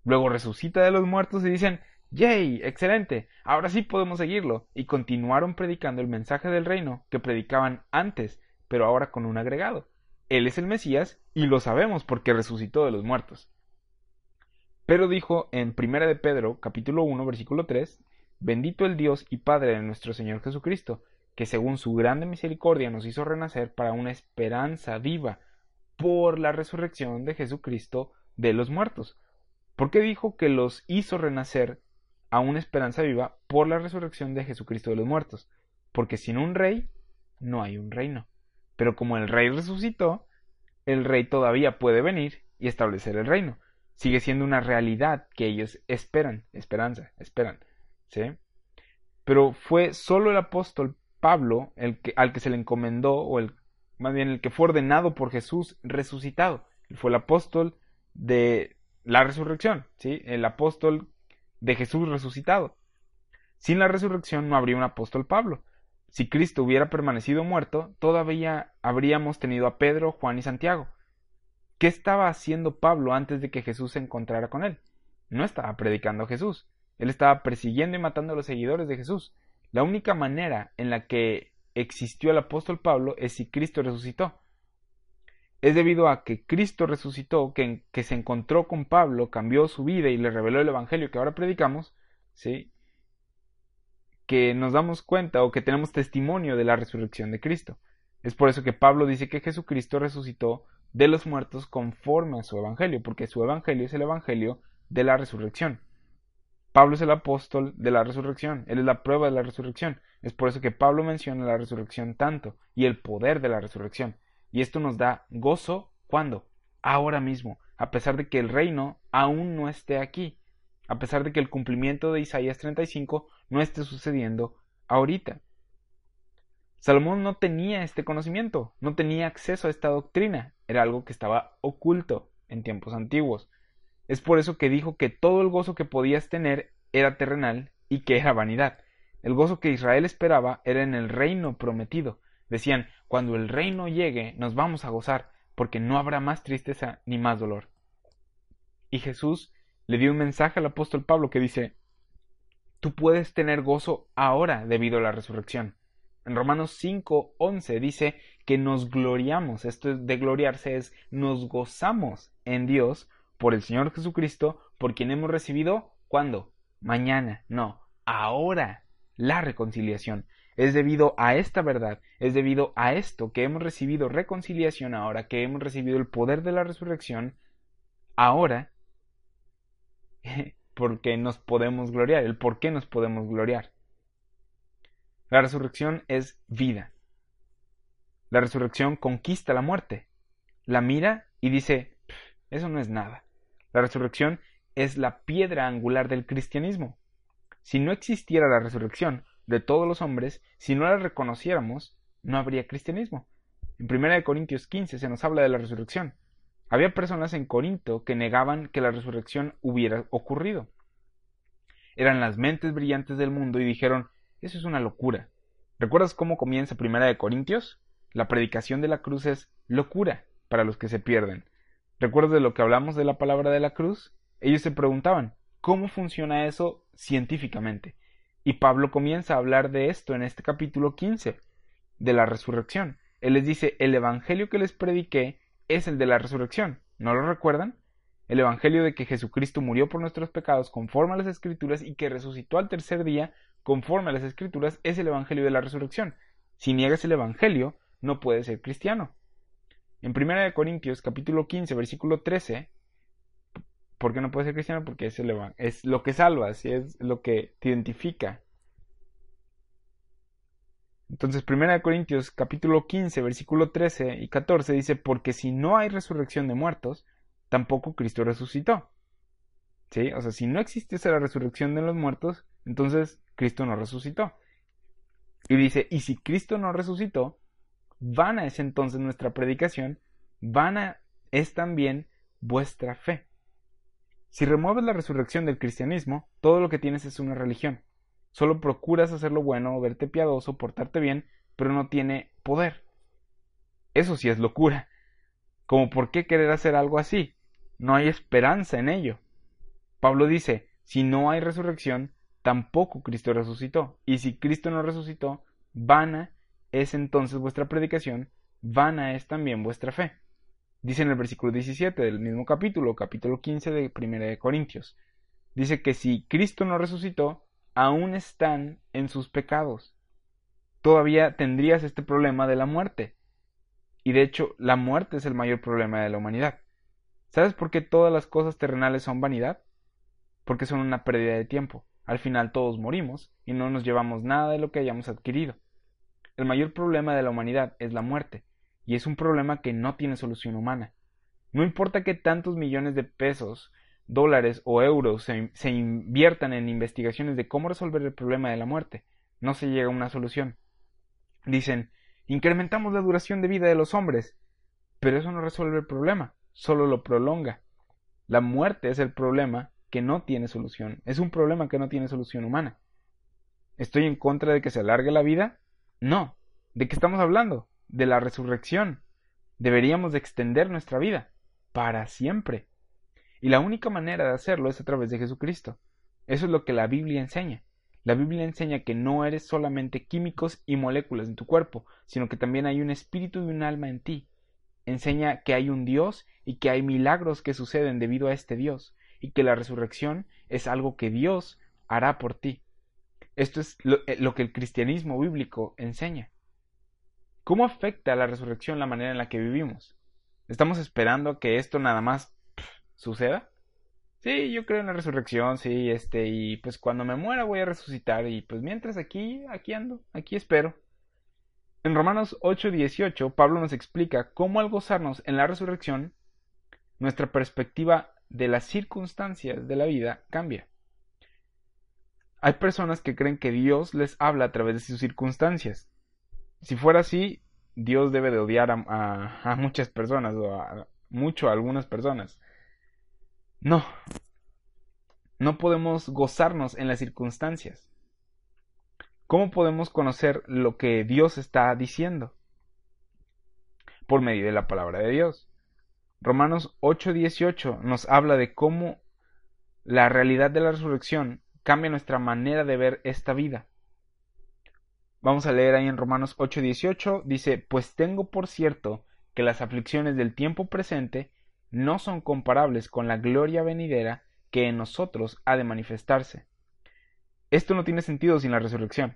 Luego resucita de los muertos y dicen, ¡Yay! ¡Excelente! Ahora sí podemos seguirlo. Y continuaron predicando el mensaje del reino que predicaban antes, pero ahora con un agregado. Él es el Mesías y lo sabemos porque resucitó de los muertos. Pero dijo en Primera de Pedro, capítulo 1, versículo 3, Bendito el Dios y Padre de nuestro Señor Jesucristo, que según su grande misericordia nos hizo renacer para una esperanza viva por la resurrección de Jesucristo de los muertos. ¿Por qué dijo que los hizo renacer a una esperanza viva por la resurrección de Jesucristo de los muertos? Porque sin un rey no hay un reino. Pero como el rey resucitó, el rey todavía puede venir y establecer el reino. Sigue siendo una realidad que ellos esperan, esperanza, esperan. ¿sí? Pero fue solo el apóstol Pablo el que, al que se le encomendó, o el, más bien el que fue ordenado por Jesús resucitado. fue el apóstol de la resurrección, ¿sí? el apóstol de Jesús resucitado. Sin la resurrección no habría un apóstol Pablo. Si Cristo hubiera permanecido muerto, todavía habríamos tenido a Pedro, Juan y Santiago. ¿Qué estaba haciendo Pablo antes de que Jesús se encontrara con él? No estaba predicando a Jesús. Él estaba persiguiendo y matando a los seguidores de Jesús. La única manera en la que existió el apóstol Pablo es si Cristo resucitó. Es debido a que Cristo resucitó, que, se encontró con Pablo, cambió su vida y le reveló el Evangelio que ahora predicamos, ¿sí? que nos damos cuenta o que tenemos testimonio de la resurrección de Cristo. Es por eso que Pablo dice que Jesucristo resucitó de los muertos conforme a su Evangelio, porque su Evangelio es el Evangelio de la resurrección. Pablo es el apóstol de la resurrección, él es la prueba de la resurrección. Es por eso que Pablo menciona la resurrección tanto y el poder de la resurrección. Y esto nos da gozo cuando? Ahora mismo, a pesar de que el reino aún no esté aquí a pesar de que el cumplimiento de Isaías 35 no esté sucediendo ahorita. Salomón no tenía este conocimiento, no tenía acceso a esta doctrina, era algo que estaba oculto en tiempos antiguos. Es por eso que dijo que todo el gozo que podías tener era terrenal y que era vanidad. El gozo que Israel esperaba era en el reino prometido. Decían, cuando el reino llegue nos vamos a gozar, porque no habrá más tristeza ni más dolor. Y Jesús le dio un mensaje al apóstol Pablo que dice, tú puedes tener gozo ahora debido a la resurrección. En Romanos 5, 11 dice que nos gloriamos, esto de gloriarse es nos gozamos en Dios por el Señor Jesucristo, por quien hemos recibido, ¿cuándo? Mañana, no, ahora la reconciliación. Es debido a esta verdad, es debido a esto que hemos recibido reconciliación ahora, que hemos recibido el poder de la resurrección, ahora porque nos podemos gloriar, el por qué nos podemos gloriar. La resurrección es vida. La resurrección conquista la muerte. La mira y dice, eso no es nada. La resurrección es la piedra angular del cristianismo. Si no existiera la resurrección de todos los hombres, si no la reconociéramos, no habría cristianismo. En 1 Corintios 15 se nos habla de la resurrección. Había personas en Corinto que negaban que la resurrección hubiera ocurrido. Eran las mentes brillantes del mundo y dijeron, eso es una locura. ¿Recuerdas cómo comienza Primera de Corintios? La predicación de la cruz es locura para los que se pierden. ¿Recuerdas de lo que hablamos de la palabra de la cruz? Ellos se preguntaban, ¿cómo funciona eso científicamente? Y Pablo comienza a hablar de esto en este capítulo 15, de la resurrección. Él les dice, el Evangelio que les prediqué es el de la resurrección. ¿No lo recuerdan? El Evangelio de que Jesucristo murió por nuestros pecados conforme a las Escrituras y que resucitó al tercer día conforme a las Escrituras es el Evangelio de la resurrección. Si niegas el Evangelio, no puedes ser cristiano. En 1 Corintios capítulo 15 versículo 13, ¿por qué no puedes ser cristiano? Porque es, es lo que salva, es lo que te identifica. Entonces, 1 Corintios capítulo 15, versículo 13 y 14 dice, porque si no hay resurrección de muertos, tampoco Cristo resucitó. ¿Sí? O sea, si no existiese la resurrección de los muertos, entonces Cristo no resucitó. Y dice, y si Cristo no resucitó, vana es entonces nuestra predicación, vana es también vuestra fe. Si remueves la resurrección del cristianismo, todo lo que tienes es una religión. Solo procuras hacer lo bueno, verte piadoso, portarte bien, pero no tiene poder. Eso sí es locura. Como por qué querer hacer algo así? No hay esperanza en ello. Pablo dice, si no hay resurrección, tampoco Cristo resucitó. Y si Cristo no resucitó, vana es entonces vuestra predicación, vana es también vuestra fe. Dice en el versículo 17 del mismo capítulo, capítulo 15 de 1 de Corintios. Dice que si Cristo no resucitó, aún están en sus pecados. Todavía tendrías este problema de la muerte. Y de hecho, la muerte es el mayor problema de la humanidad. ¿Sabes por qué todas las cosas terrenales son vanidad? Porque son una pérdida de tiempo. Al final todos morimos y no nos llevamos nada de lo que hayamos adquirido. El mayor problema de la humanidad es la muerte, y es un problema que no tiene solución humana. No importa que tantos millones de pesos, dólares o euros se, se inviertan en investigaciones de cómo resolver el problema de la muerte, no se llega a una solución. Dicen, incrementamos la duración de vida de los hombres, pero eso no resuelve el problema, solo lo prolonga. La muerte es el problema que no tiene solución, es un problema que no tiene solución humana. ¿Estoy en contra de que se alargue la vida? No. ¿De qué estamos hablando? De la resurrección. Deberíamos de extender nuestra vida para siempre. Y la única manera de hacerlo es a través de Jesucristo. Eso es lo que la Biblia enseña. La Biblia enseña que no eres solamente químicos y moléculas en tu cuerpo, sino que también hay un espíritu y un alma en ti. Enseña que hay un Dios y que hay milagros que suceden debido a este Dios, y que la resurrección es algo que Dios hará por ti. Esto es lo, eh, que el cristianismo bíblico enseña. ¿Cómo afecta la resurrección la manera en la que vivimos? ¿Estamos esperando que esto nada más suceda? Sí, yo creo en la resurrección, sí, este, y pues cuando me muera voy a resucitar, y pues mientras aquí, aquí ando, aquí espero. En Romanos 8:18, Pablo nos explica cómo al gozarnos en la resurrección, nuestra perspectiva de las circunstancias de la vida cambia. Hay personas que creen que Dios les habla a través de sus circunstancias. Si fuera así, Dios debe de odiar a, muchas personas, o a, mucho a algunas personas. No. No podemos gozarnos en las circunstancias. ¿Cómo podemos conocer lo que Dios está diciendo? Por medio de la palabra de Dios. Romanos 8:18 nos habla de cómo la realidad de la resurrección cambia nuestra manera de ver esta vida. Vamos a leer ahí en Romanos 8:18, dice, pues tengo por cierto que las aflicciones del tiempo presente no son comparables con la gloria venidera que en nosotros ha de manifestarse. Esto no tiene sentido sin la resurrección.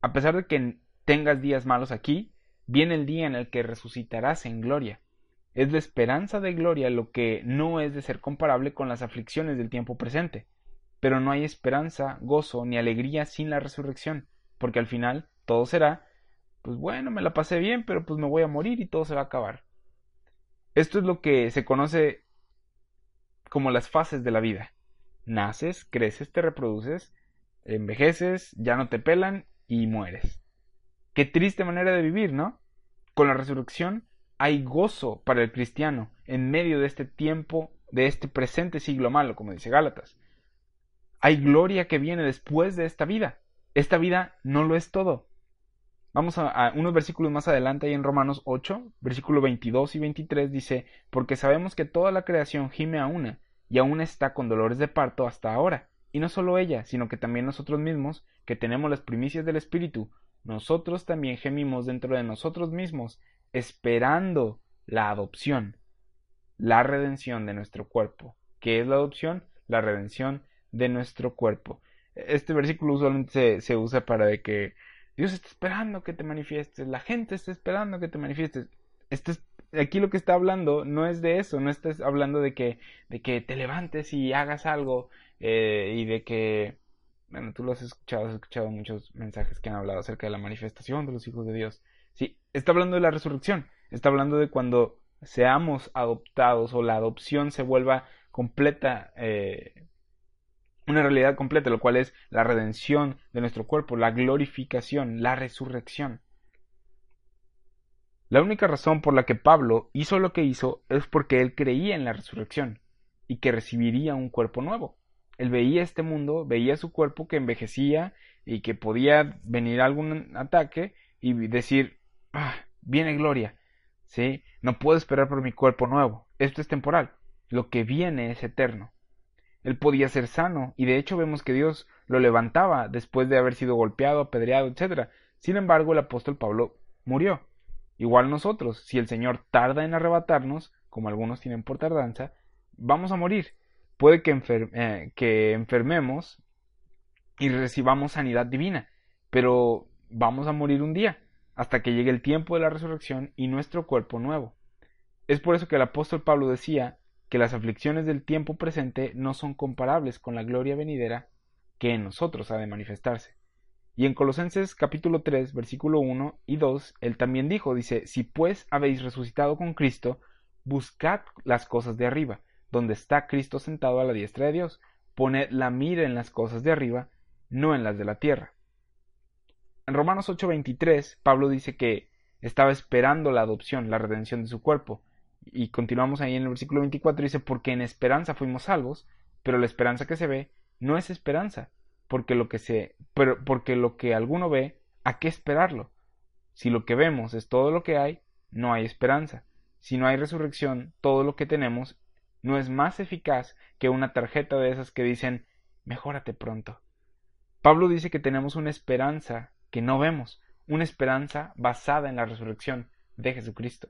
A pesar de que tengas días malos aquí, viene el día en el que resucitarás en gloria. Es la esperanza de gloria lo que no es de ser comparable con las aflicciones del tiempo presente. Pero no hay esperanza, gozo ni alegría sin la resurrección, porque al final todo será, pues bueno, me la pasé bien, pero pues me voy a morir y todo se va a acabar. Esto es lo que se conoce como las fases de la vida. Naces, creces, te reproduces, envejeces, ya no te pelan y mueres. Qué triste manera de vivir, ¿no? Con la resurrección hay gozo para el cristiano en medio de este tiempo, de este presente siglo malo, como dice Gálatas. Hay gloria que viene después de esta vida. Esta vida no lo es todo. Vamos a, unos versículos más adelante, ahí en Romanos 8, versículo 22 y 23 dice, porque sabemos que toda la creación gime a una, y aún está con dolores de parto hasta ahora. Y no solo ella, sino que también nosotros mismos, que tenemos las primicias del Espíritu, nosotros también gemimos dentro de nosotros mismos, esperando la adopción, la redención de nuestro cuerpo. ¿Qué es la adopción? La redención de nuestro cuerpo. Este versículo usualmente se, usa para que Dios está esperando que te manifiestes, la gente está esperando que te manifiestes. Este aquí lo que está hablando no es de eso, no estás hablando de que, de que te levantes y hagas algo eh, y de que, bueno, tú lo has escuchado, has escuchado muchos mensajes que han hablado acerca de la manifestación de los hijos de Dios. Sí, está hablando de la resurrección, está hablando de cuando seamos adoptados o la adopción se vuelva completa, eh, una realidad completa, lo cual es la redención de nuestro cuerpo, la glorificación, la resurrección. La única razón por la que Pablo hizo lo que hizo es porque él creía en la resurrección y que recibiría un cuerpo nuevo. Él veía este mundo, veía su cuerpo que envejecía y que podía venir algún ataque y decir, ah, viene gloria, ¿sí? No puedo esperar por mi cuerpo nuevo. Esto es temporal. Lo que viene es eterno. Él podía ser sano, y de hecho vemos que Dios lo levantaba después de haber sido golpeado, apedreado, etc. Sin embargo, el apóstol Pablo murió. Igual nosotros, si el Señor tarda en arrebatarnos, como algunos tienen por tardanza, vamos a morir. Puede que, eh, que enfermemos y recibamos sanidad divina, pero vamos a morir un día, hasta que llegue el tiempo de la resurrección y nuestro cuerpo nuevo. Es por eso que el apóstol Pablo decía que las aflicciones del tiempo presente no son comparables con la gloria venidera que en nosotros ha de manifestarse. Y en Colosenses capítulo 3, versículo 1 y 2, él también dijo, dice, si pues habéis resucitado con Cristo, buscad las cosas de arriba, donde está Cristo sentado a la diestra de Dios. Poned la mira en las cosas de arriba, no en las de la tierra. En Romanos 8:23, Pablo dice que estaba esperando la adopción, la redención de su cuerpo. Y continuamos ahí en el versículo 24, dice, porque en esperanza fuimos salvos, pero la esperanza que se ve no es esperanza, porque lo que se, pero porque lo que alguno ve, ¿a qué esperarlo? Si lo que vemos es todo lo que hay, no hay esperanza. Si no hay resurrección, todo lo que tenemos no es más eficaz que una tarjeta de esas que dicen mejórate pronto. Pablo dice que tenemos una esperanza que no vemos, una esperanza basada en la resurrección de Jesucristo.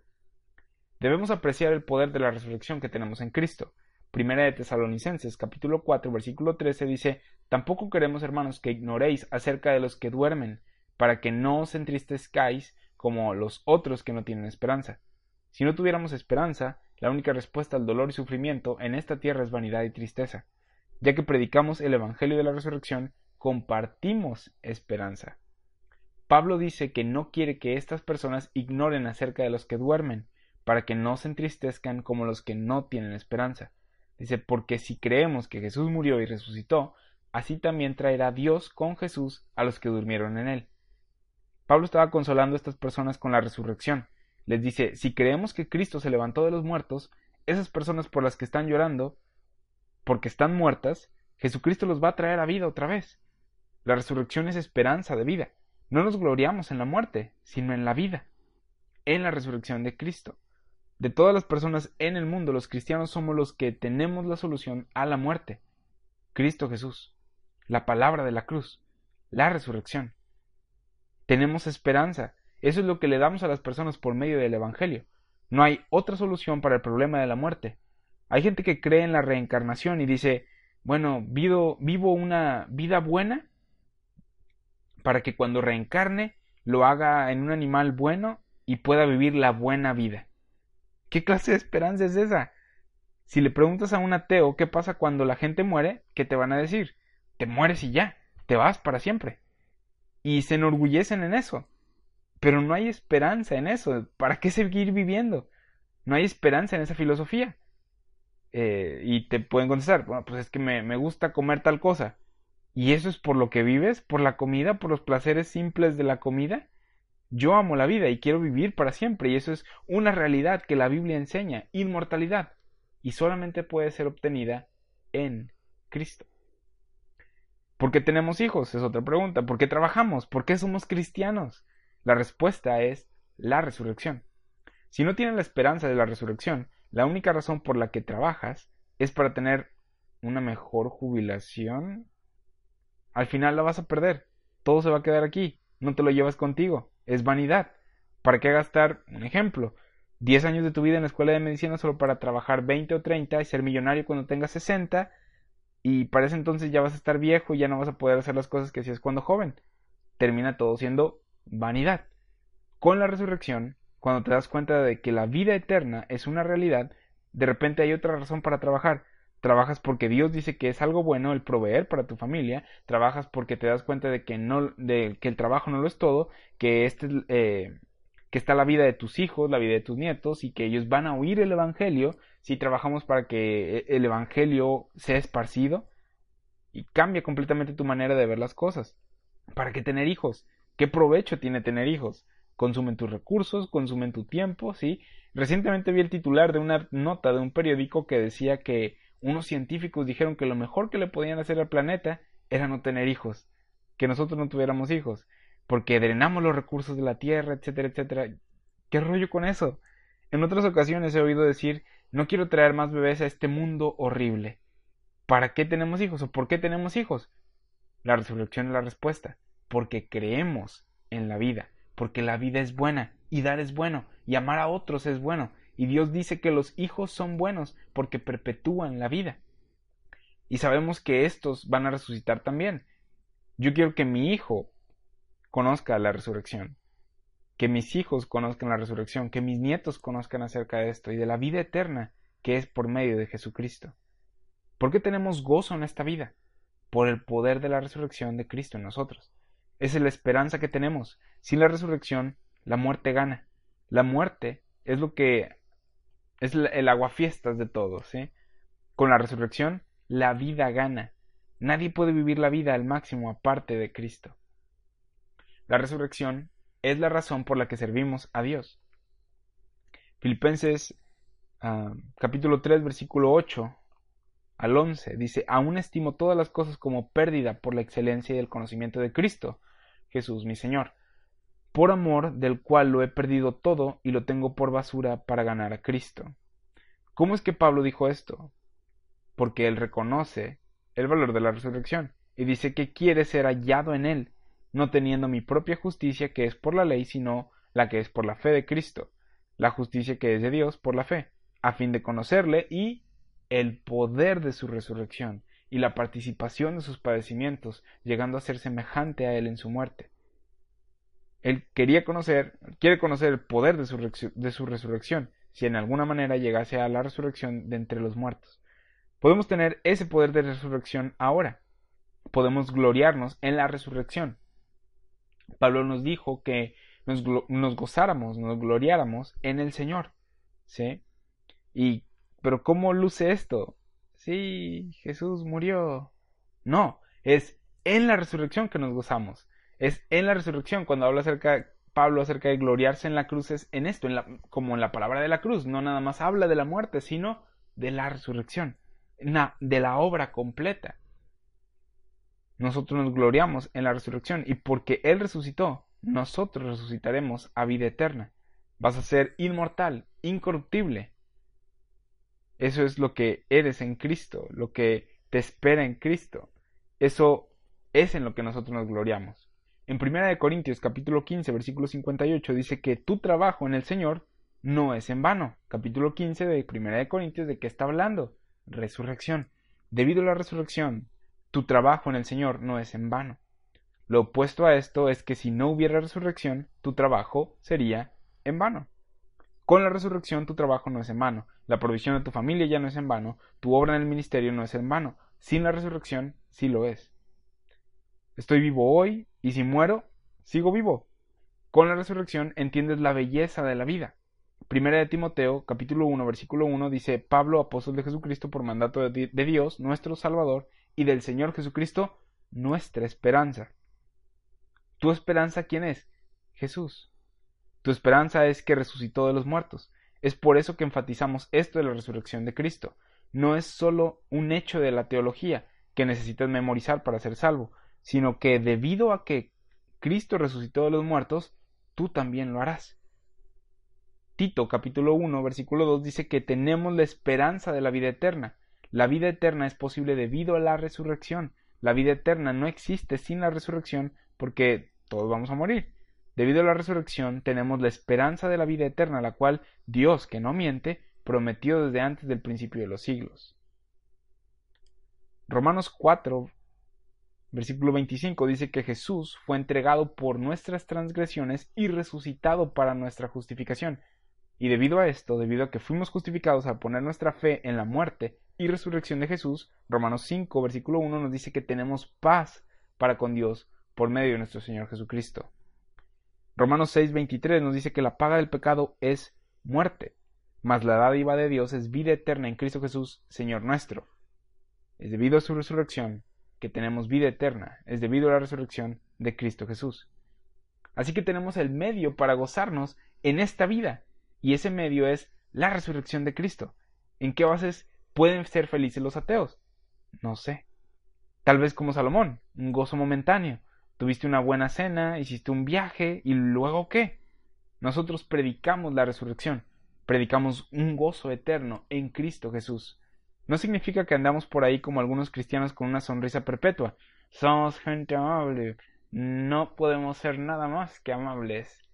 Debemos apreciar el poder de la resurrección que tenemos en Cristo. Primera de Tesalonicenses capítulo 4 versículo 13 dice Tampoco queremos hermanos que ignoréis acerca de los que duermen, para que no os entristezcáis como los otros que no tienen esperanza. Si no tuviéramos esperanza, la única respuesta al dolor y sufrimiento en esta tierra es vanidad y tristeza. Ya que predicamos el Evangelio de la Resurrección, compartimos esperanza. Pablo dice que no quiere que estas personas ignoren acerca de los que duermen, para que no se entristezcan como los que no tienen esperanza. Dice, porque si creemos que Jesús murió y resucitó, así también traerá Dios con Jesús a los que durmieron en él. Pablo estaba consolando a estas personas con la resurrección. Les dice, si creemos que Cristo se levantó de los muertos, esas personas por las que están llorando, porque están muertas, Jesucristo los va a traer a vida otra vez. La resurrección es esperanza de vida. No nos gloriamos en la muerte, sino en la vida, en la resurrección de Cristo. De todas las personas en el mundo, los cristianos somos los que tenemos la solución a la muerte. Cristo Jesús, la palabra de la cruz, la resurrección. Tenemos esperanza. Eso es lo que le damos a las personas por medio del Evangelio. No hay otra solución para el problema de la muerte. Hay gente que cree en la reencarnación y dice, bueno, vivo, una vida buena para que cuando reencarne lo haga en un animal bueno y pueda vivir la buena vida. ¿Qué clase de esperanza es esa? Si le preguntas a un ateo qué pasa cuando la gente muere, ¿qué te van a decir? Te mueres y ya, te vas para siempre. Y se enorgullecen en eso. Pero no hay esperanza en eso. ¿Para qué seguir viviendo? No hay esperanza en esa filosofía. Eh, y te pueden contestar, bueno, pues es que me, me gusta comer tal cosa. ¿Y eso es por lo que vives? ¿Por la comida? ¿Por los placeres simples de la comida? Yo amo la vida y quiero vivir para siempre y eso es una realidad que la Biblia enseña, inmortalidad, y solamente puede ser obtenida en Cristo. ¿Por qué tenemos hijos? Es otra pregunta. ¿Por qué trabajamos? ¿Por qué somos cristianos? La respuesta es la resurrección. Si no tienes la esperanza de la resurrección, la única razón por la que trabajas es para tener una mejor jubilación, al final la vas a perder. Todo se va a quedar aquí. No te lo llevas contigo. Es vanidad. ¿Para qué gastar, un ejemplo, 10 años de tu vida en la escuela de medicina solo para trabajar 20 o 30 y ser millonario cuando tengas 60? Y para ese entonces ya vas a estar viejo y ya no vas a poder hacer las cosas que hacías cuando joven. Termina todo siendo vanidad. Con la resurrección, cuando te das cuenta de que la vida eterna es una realidad, de repente hay otra razón para trabajar trabajas porque Dios dice que es algo bueno el proveer para tu familia, trabajas porque te das cuenta de que no, de que el trabajo no lo es todo, que este, eh, que está la vida de tus hijos, la vida de tus nietos y que ellos van a oír el evangelio si trabajamos para que e, el evangelio sea esparcido y cambia completamente tu manera de ver las cosas. ¿Para qué tener hijos? ¿Qué provecho tiene tener hijos? Consumen tus recursos, consumen tu tiempo, ¿sí? Recientemente vi el titular de una nota de un periódico que decía que unos científicos dijeron que lo mejor que le podían hacer al planeta era no tener hijos, que nosotros no tuviéramos hijos, porque drenamos los recursos de la Tierra, etcétera, etcétera. ¿Qué rollo con eso? En otras ocasiones he oído decir, no quiero traer más bebés a este mundo horrible. ¿Para qué tenemos hijos o por qué tenemos hijos? La resurrección es la respuesta, porque creemos en la vida, porque la vida es buena y dar es bueno y amar a otros es bueno y Dios dice que los hijos son buenos porque perpetúan la vida. Y sabemos que estos van a resucitar también. Yo quiero que mi hijo conozca la resurrección, que mis hijos conozcan la resurrección, que mis nietos conozcan acerca de esto y de la vida eterna que es por medio de Jesucristo. ¿Por qué tenemos gozo en esta vida? Por el poder de la resurrección de Cristo en nosotros. Esa es la esperanza que tenemos. Sin la resurrección, la muerte gana. La muerte es lo que Es el aguafiestas de todos. ¿sí? Con la resurrección, la vida gana. Nadie puede vivir la vida al máximo aparte de Cristo. La resurrección es la razón por la que servimos a Dios. Filipenses ah, capítulo 3 versículo 8 al 11 dice, aún estimo todas las cosas como pérdida por la excelencia y el conocimiento de Cristo, Jesús mi Señor, por amor del cual lo he perdido todo y lo tengo por basura para ganar a Cristo. ¿Cómo es que Pablo dijo esto? Porque él reconoce el valor de la resurrección y dice que quiere ser hallado en él, no teniendo mi propia justicia que es por la ley, sino la que es por la fe de Cristo, la justicia que es de Dios por la fe, a fin de conocerle y el poder de su resurrección y la participación de sus padecimientos, llegando a ser semejante a él en su muerte. Él quería conocer, quiere conocer el poder de su, resurrección, si en alguna manera llegase a la resurrección de entre los muertos. Podemos tener ese poder de resurrección ahora. Podemos gloriarnos en la resurrección. Pablo nos dijo que nos, nos gozáramos, nos gloriáramos en el Señor. ¿Sí? Y, pero ¿cómo luce esto? Sí, Jesús murió. No, es en la resurrección que nos gozamos. Es en la resurrección cuando habla acerca Pablo acerca de gloriarse en la cruz es en esto, en la, como en la palabra de la cruz. No nada más habla de la muerte, sino de la resurrección, de la obra completa nosotros nos gloriamos en la resurrección y porque Él resucitó, nosotros resucitaremos a vida eterna. Vas a ser inmortal, incorruptible. Eso es lo que eres en Cristo, lo que te espera en Cristo. Eso es en lo que nosotros nos gloriamos. En 1 Corintios capítulo 15 versículo 58 dice que tu trabajo en el Señor no es en vano. Capítulo 15 de 1 Corintios de qué está hablando? Resurrección. Debido a la resurrección, tu trabajo en el Señor no es en vano. Lo opuesto a esto es que si no hubiera resurrección, tu trabajo sería en vano. Con la resurrección tu trabajo no es en vano, la provisión de tu familia ya no es en vano, tu obra en el ministerio no es en vano, sin la resurrección sí lo es. Estoy vivo hoy y si muero, sigo vivo. Con la resurrección entiendes la belleza de la vida. Primera de Timoteo, capítulo 1, versículo 1 dice, Pablo, apóstol de Jesucristo por mandato de Dios, nuestro Salvador, y del Señor Jesucristo, nuestra esperanza. ¿Tu esperanza quién es? Jesús. Tu esperanza es que resucitó de los muertos. Es por eso que enfatizamos esto de la resurrección de Cristo. No es solo un hecho de la teología que necesitas memorizar para ser salvo, sino que debido a que Cristo resucitó de los muertos, tú también lo harás. Tito capítulo 1 versículo 2 dice que tenemos la esperanza de la vida eterna. La vida eterna es posible debido a la resurrección. La vida eterna no existe sin la resurrección porque todos vamos a morir. Debido a la resurrección tenemos la esperanza de la vida eterna, la cual Dios, que no miente, prometió desde antes del principio de los siglos. Romanos 4, versículo 25 dice que Jesús fue entregado por nuestras transgresiones y resucitado para nuestra justificación. Y debido a esto, debido a que fuimos justificados al poner nuestra fe en la muerte y resurrección de Jesús, Romanos 5, versículo 1 nos dice que tenemos paz para con Dios por medio de nuestro Señor Jesucristo. Romanos 6, 23 nos dice que la paga del pecado es muerte, mas la dádiva de Dios es vida eterna en Cristo Jesús, Señor nuestro. Es debido a su resurrección que tenemos vida eterna, es debido a la resurrección de Cristo Jesús. Así que tenemos el medio para gozarnos en esta vida, y ese medio es la resurrección de Cristo. ¿En qué bases pueden ser felices los ateos? No sé. Tal vez como Salomón, un gozo momentáneo. Tuviste una buena cena, hiciste un viaje y luego qué? Nosotros predicamos la resurrección, predicamos un gozo eterno en Cristo Jesús. No significa que andamos por ahí como algunos cristianos con una sonrisa perpetua. Somos gente amable. No podemos ser nada más que amables.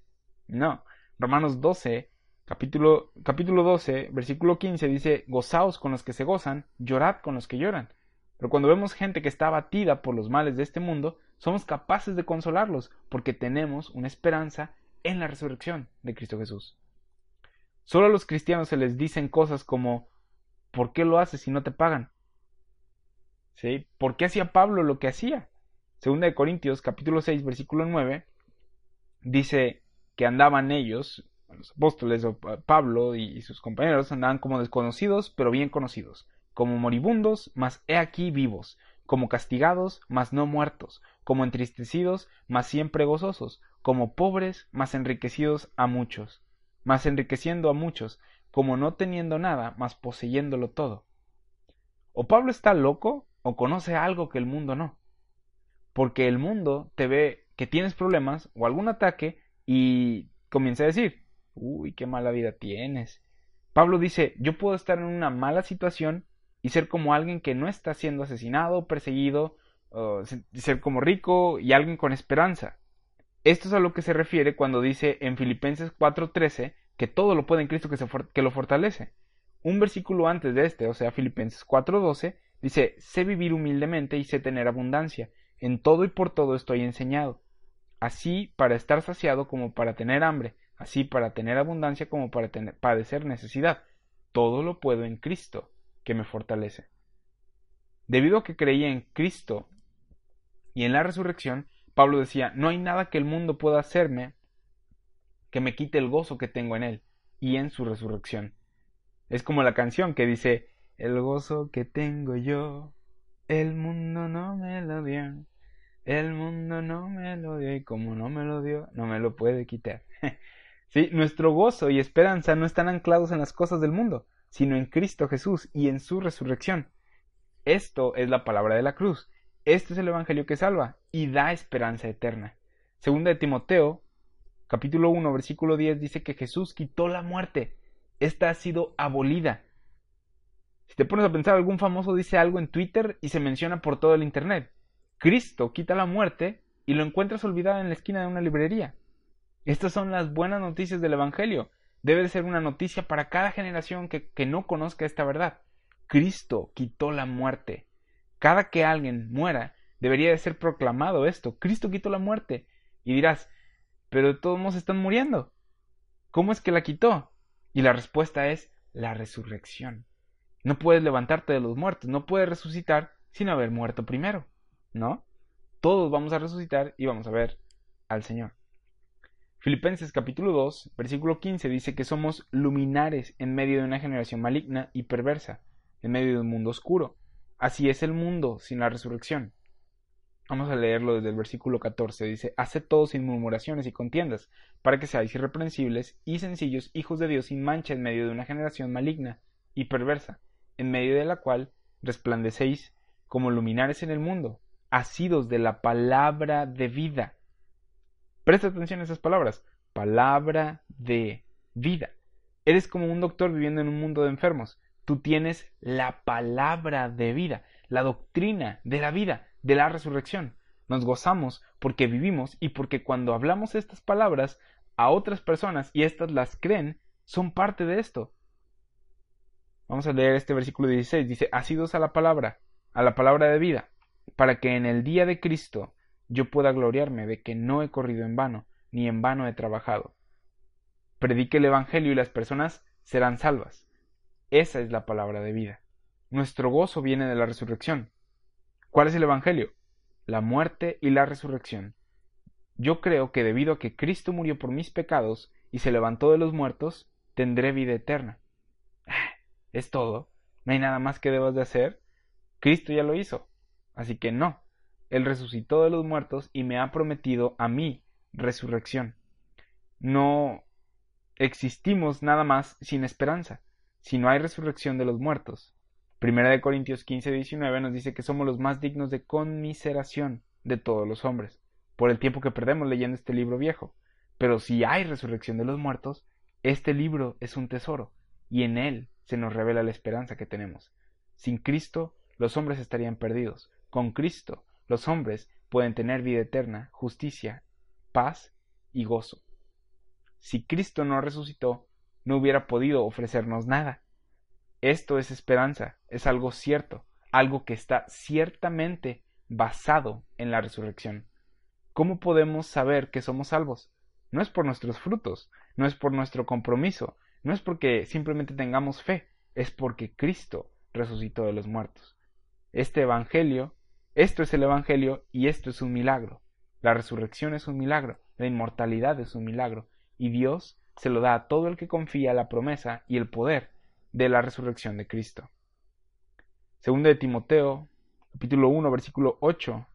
No. Romanos 12 Capítulo, capítulo 12, versículo 15 dice, Gozaos con los que se gozan, llorad con los que lloran. Pero cuando vemos gente que está abatida por los males de este mundo, somos capaces de consolarlos, porque tenemos una esperanza en la resurrección de Cristo Jesús. Solo a los cristianos se les dicen cosas como ¿por qué lo haces si no te pagan? ¿Sí? ¿Por qué hacía Pablo lo que hacía? Segunda de Corintios capítulo 6 versículo 9 dice que andaban ellos los apóstoles o Pablo y sus compañeros andaban como desconocidos, pero bien conocidos, como moribundos, mas he aquí vivos, como castigados, mas no muertos, como entristecidos, mas siempre gozosos, como pobres, mas enriquecidos a muchos, mas enriqueciendo a muchos, como no teniendo nada, mas poseyéndolo todo. O Pablo está loco, o conoce algo que el mundo no. Porque el mundo te ve que tienes problemas o algún ataque y comienza a decir, uy, qué mala vida tienes. Pablo dice, yo puedo estar en una mala situación y ser como alguien que no está siendo asesinado, perseguido, ser como rico y alguien con esperanza. Esto es a lo que se refiere cuando dice en Filipenses 4:13 que todo lo puede en Cristo que, que lo fortalece. Un versículo antes de este, o sea, Filipenses 4:12, dice, sé vivir humildemente y sé tener abundancia. En todo y por todo estoy enseñado así para estar saciado como para tener hambre, así para tener abundancia como para padecer necesidad. Todo lo puedo en Cristo, que me fortalece. Debido a que creía en Cristo y en la resurrección, Pablo decía, no hay nada que el mundo pueda hacerme que me quite el gozo que tengo en él y en su resurrección. Es como la canción que dice, el gozo que tengo yo, el mundo no me lo dio. El mundo no me lo dio y como no me lo dio, no me lo puede quitar. sí, nuestro gozo y esperanza no están anclados en las cosas del mundo, sino en Cristo Jesús y en su resurrección. Esto es la palabra de la cruz. Este es el Evangelio que salva y da esperanza eterna. Segunda de Timoteo, capítulo 1, versículo 10 dice que Jesús quitó la muerte. Esta ha sido abolida. Si te pones a pensar, algún famoso dice algo en Twitter y se menciona por todo el Internet. Cristo quita la muerte y lo encuentras olvidado en la esquina de una librería. Estas son las buenas noticias del Evangelio. Debe de ser una noticia para cada generación que, que no conozca esta verdad. Cristo quitó la muerte. Cada que alguien muera, debería de ser proclamado esto. Cristo quitó la muerte. Y dirás, pero todos modos están muriendo. ¿Cómo es que la quitó? Y la respuesta es la resurrección. No puedes levantarte de los muertos, no puedes resucitar sin haber muerto primero. ¿no? Todos vamos a resucitar y vamos a ver al Señor. Filipenses capítulo 2, versículo 15 dice que somos luminares en medio de una generación maligna y perversa, en medio de un mundo oscuro. Así es el mundo sin la resurrección. Vamos a leerlo desde el versículo 14. Dice, Haced todo sin murmuraciones y contiendas, para que seáis irreprensibles y sencillos hijos de Dios sin mancha en medio de una generación maligna y perversa, en medio de la cual resplandecéis como luminares en el mundo, asidos de la palabra de vida. Presta atención a esas palabras. Palabra de vida. Eres como un doctor viviendo en un mundo de enfermos. Tú tienes la palabra de vida, la doctrina de la vida, de la resurrección. Nos gozamos porque vivimos y porque cuando hablamos estas palabras a otras personas y éstas las creen, son parte de esto. Vamos a leer este versículo 16. Dice, asidos a la palabra, a la palabra de vida para que en el día de Cristo yo pueda gloriarme de que no he corrido en vano, ni en vano he trabajado. Predique el Evangelio y las personas serán salvas. Esa es la palabra de vida. Nuestro gozo viene de la resurrección. ¿Cuál es el Evangelio? La muerte y la resurrección. Yo creo que debido a que Cristo murió por mis pecados y se levantó de los muertos, tendré vida eterna. Es todo. No hay nada más que debas de hacer. Cristo ya lo hizo. Así que no, Él resucitó de los muertos y me ha prometido a mí resurrección. No existimos nada más sin esperanza, si no hay resurrección de los muertos. Primera de Corintios 15, 19 nos dice que somos los más dignos de conmiseración de todos los hombres, por el tiempo que perdemos leyendo este libro viejo. Pero si hay resurrección de los muertos, este libro es un tesoro, y en él se nos revela la esperanza que tenemos. Sin Cristo, los hombres estarían perdidos, con Cristo, los hombres pueden tener vida eterna, justicia, paz y gozo. Si Cristo no resucitó, no hubiera podido ofrecernos nada. Esto es esperanza, es algo cierto, algo que está ciertamente basado en la resurrección. ¿Cómo podemos saber que somos salvos? No es por nuestros frutos, no es por nuestro compromiso, no es porque simplemente tengamos fe, es porque Cristo resucitó de los muertos. Este Evangelio esto es el Evangelio y esto es un milagro. La resurrección es un milagro, la inmortalidad es un milagro, y Dios se lo da a todo el que confía la promesa y el poder de la resurrección de Cristo. Segundo de Timoteo, capítulo 1, versículo 8,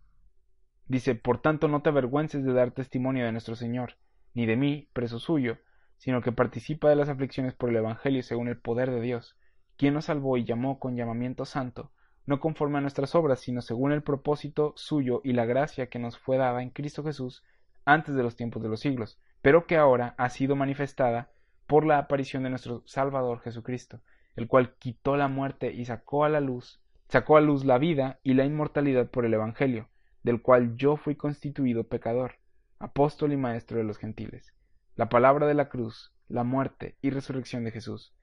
dice, Por tanto no te avergüences de dar testimonio de nuestro Señor, ni de mí, preso suyo, sino que participa de las aflicciones por el Evangelio según el poder de Dios, quien nos salvó y llamó con llamamiento santo, no conforme a nuestras obras, sino según el propósito suyo y la gracia que nos fue dada en Cristo Jesús antes de los tiempos de los siglos, pero que ahora ha sido manifestada por la aparición de nuestro Salvador Jesucristo, el cual quitó la muerte y sacó a la luz, sacó a luz la vida y la inmortalidad por el Evangelio, del cual yo fui constituido pecador, apóstol y maestro de los gentiles. La palabra de la cruz, la muerte y resurrección de Jesús.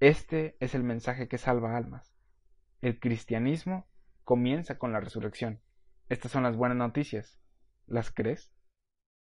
Este es el mensaje que salva almas. El cristianismo comienza con la resurrección. Estas son las buenas noticias. ¿Las crees?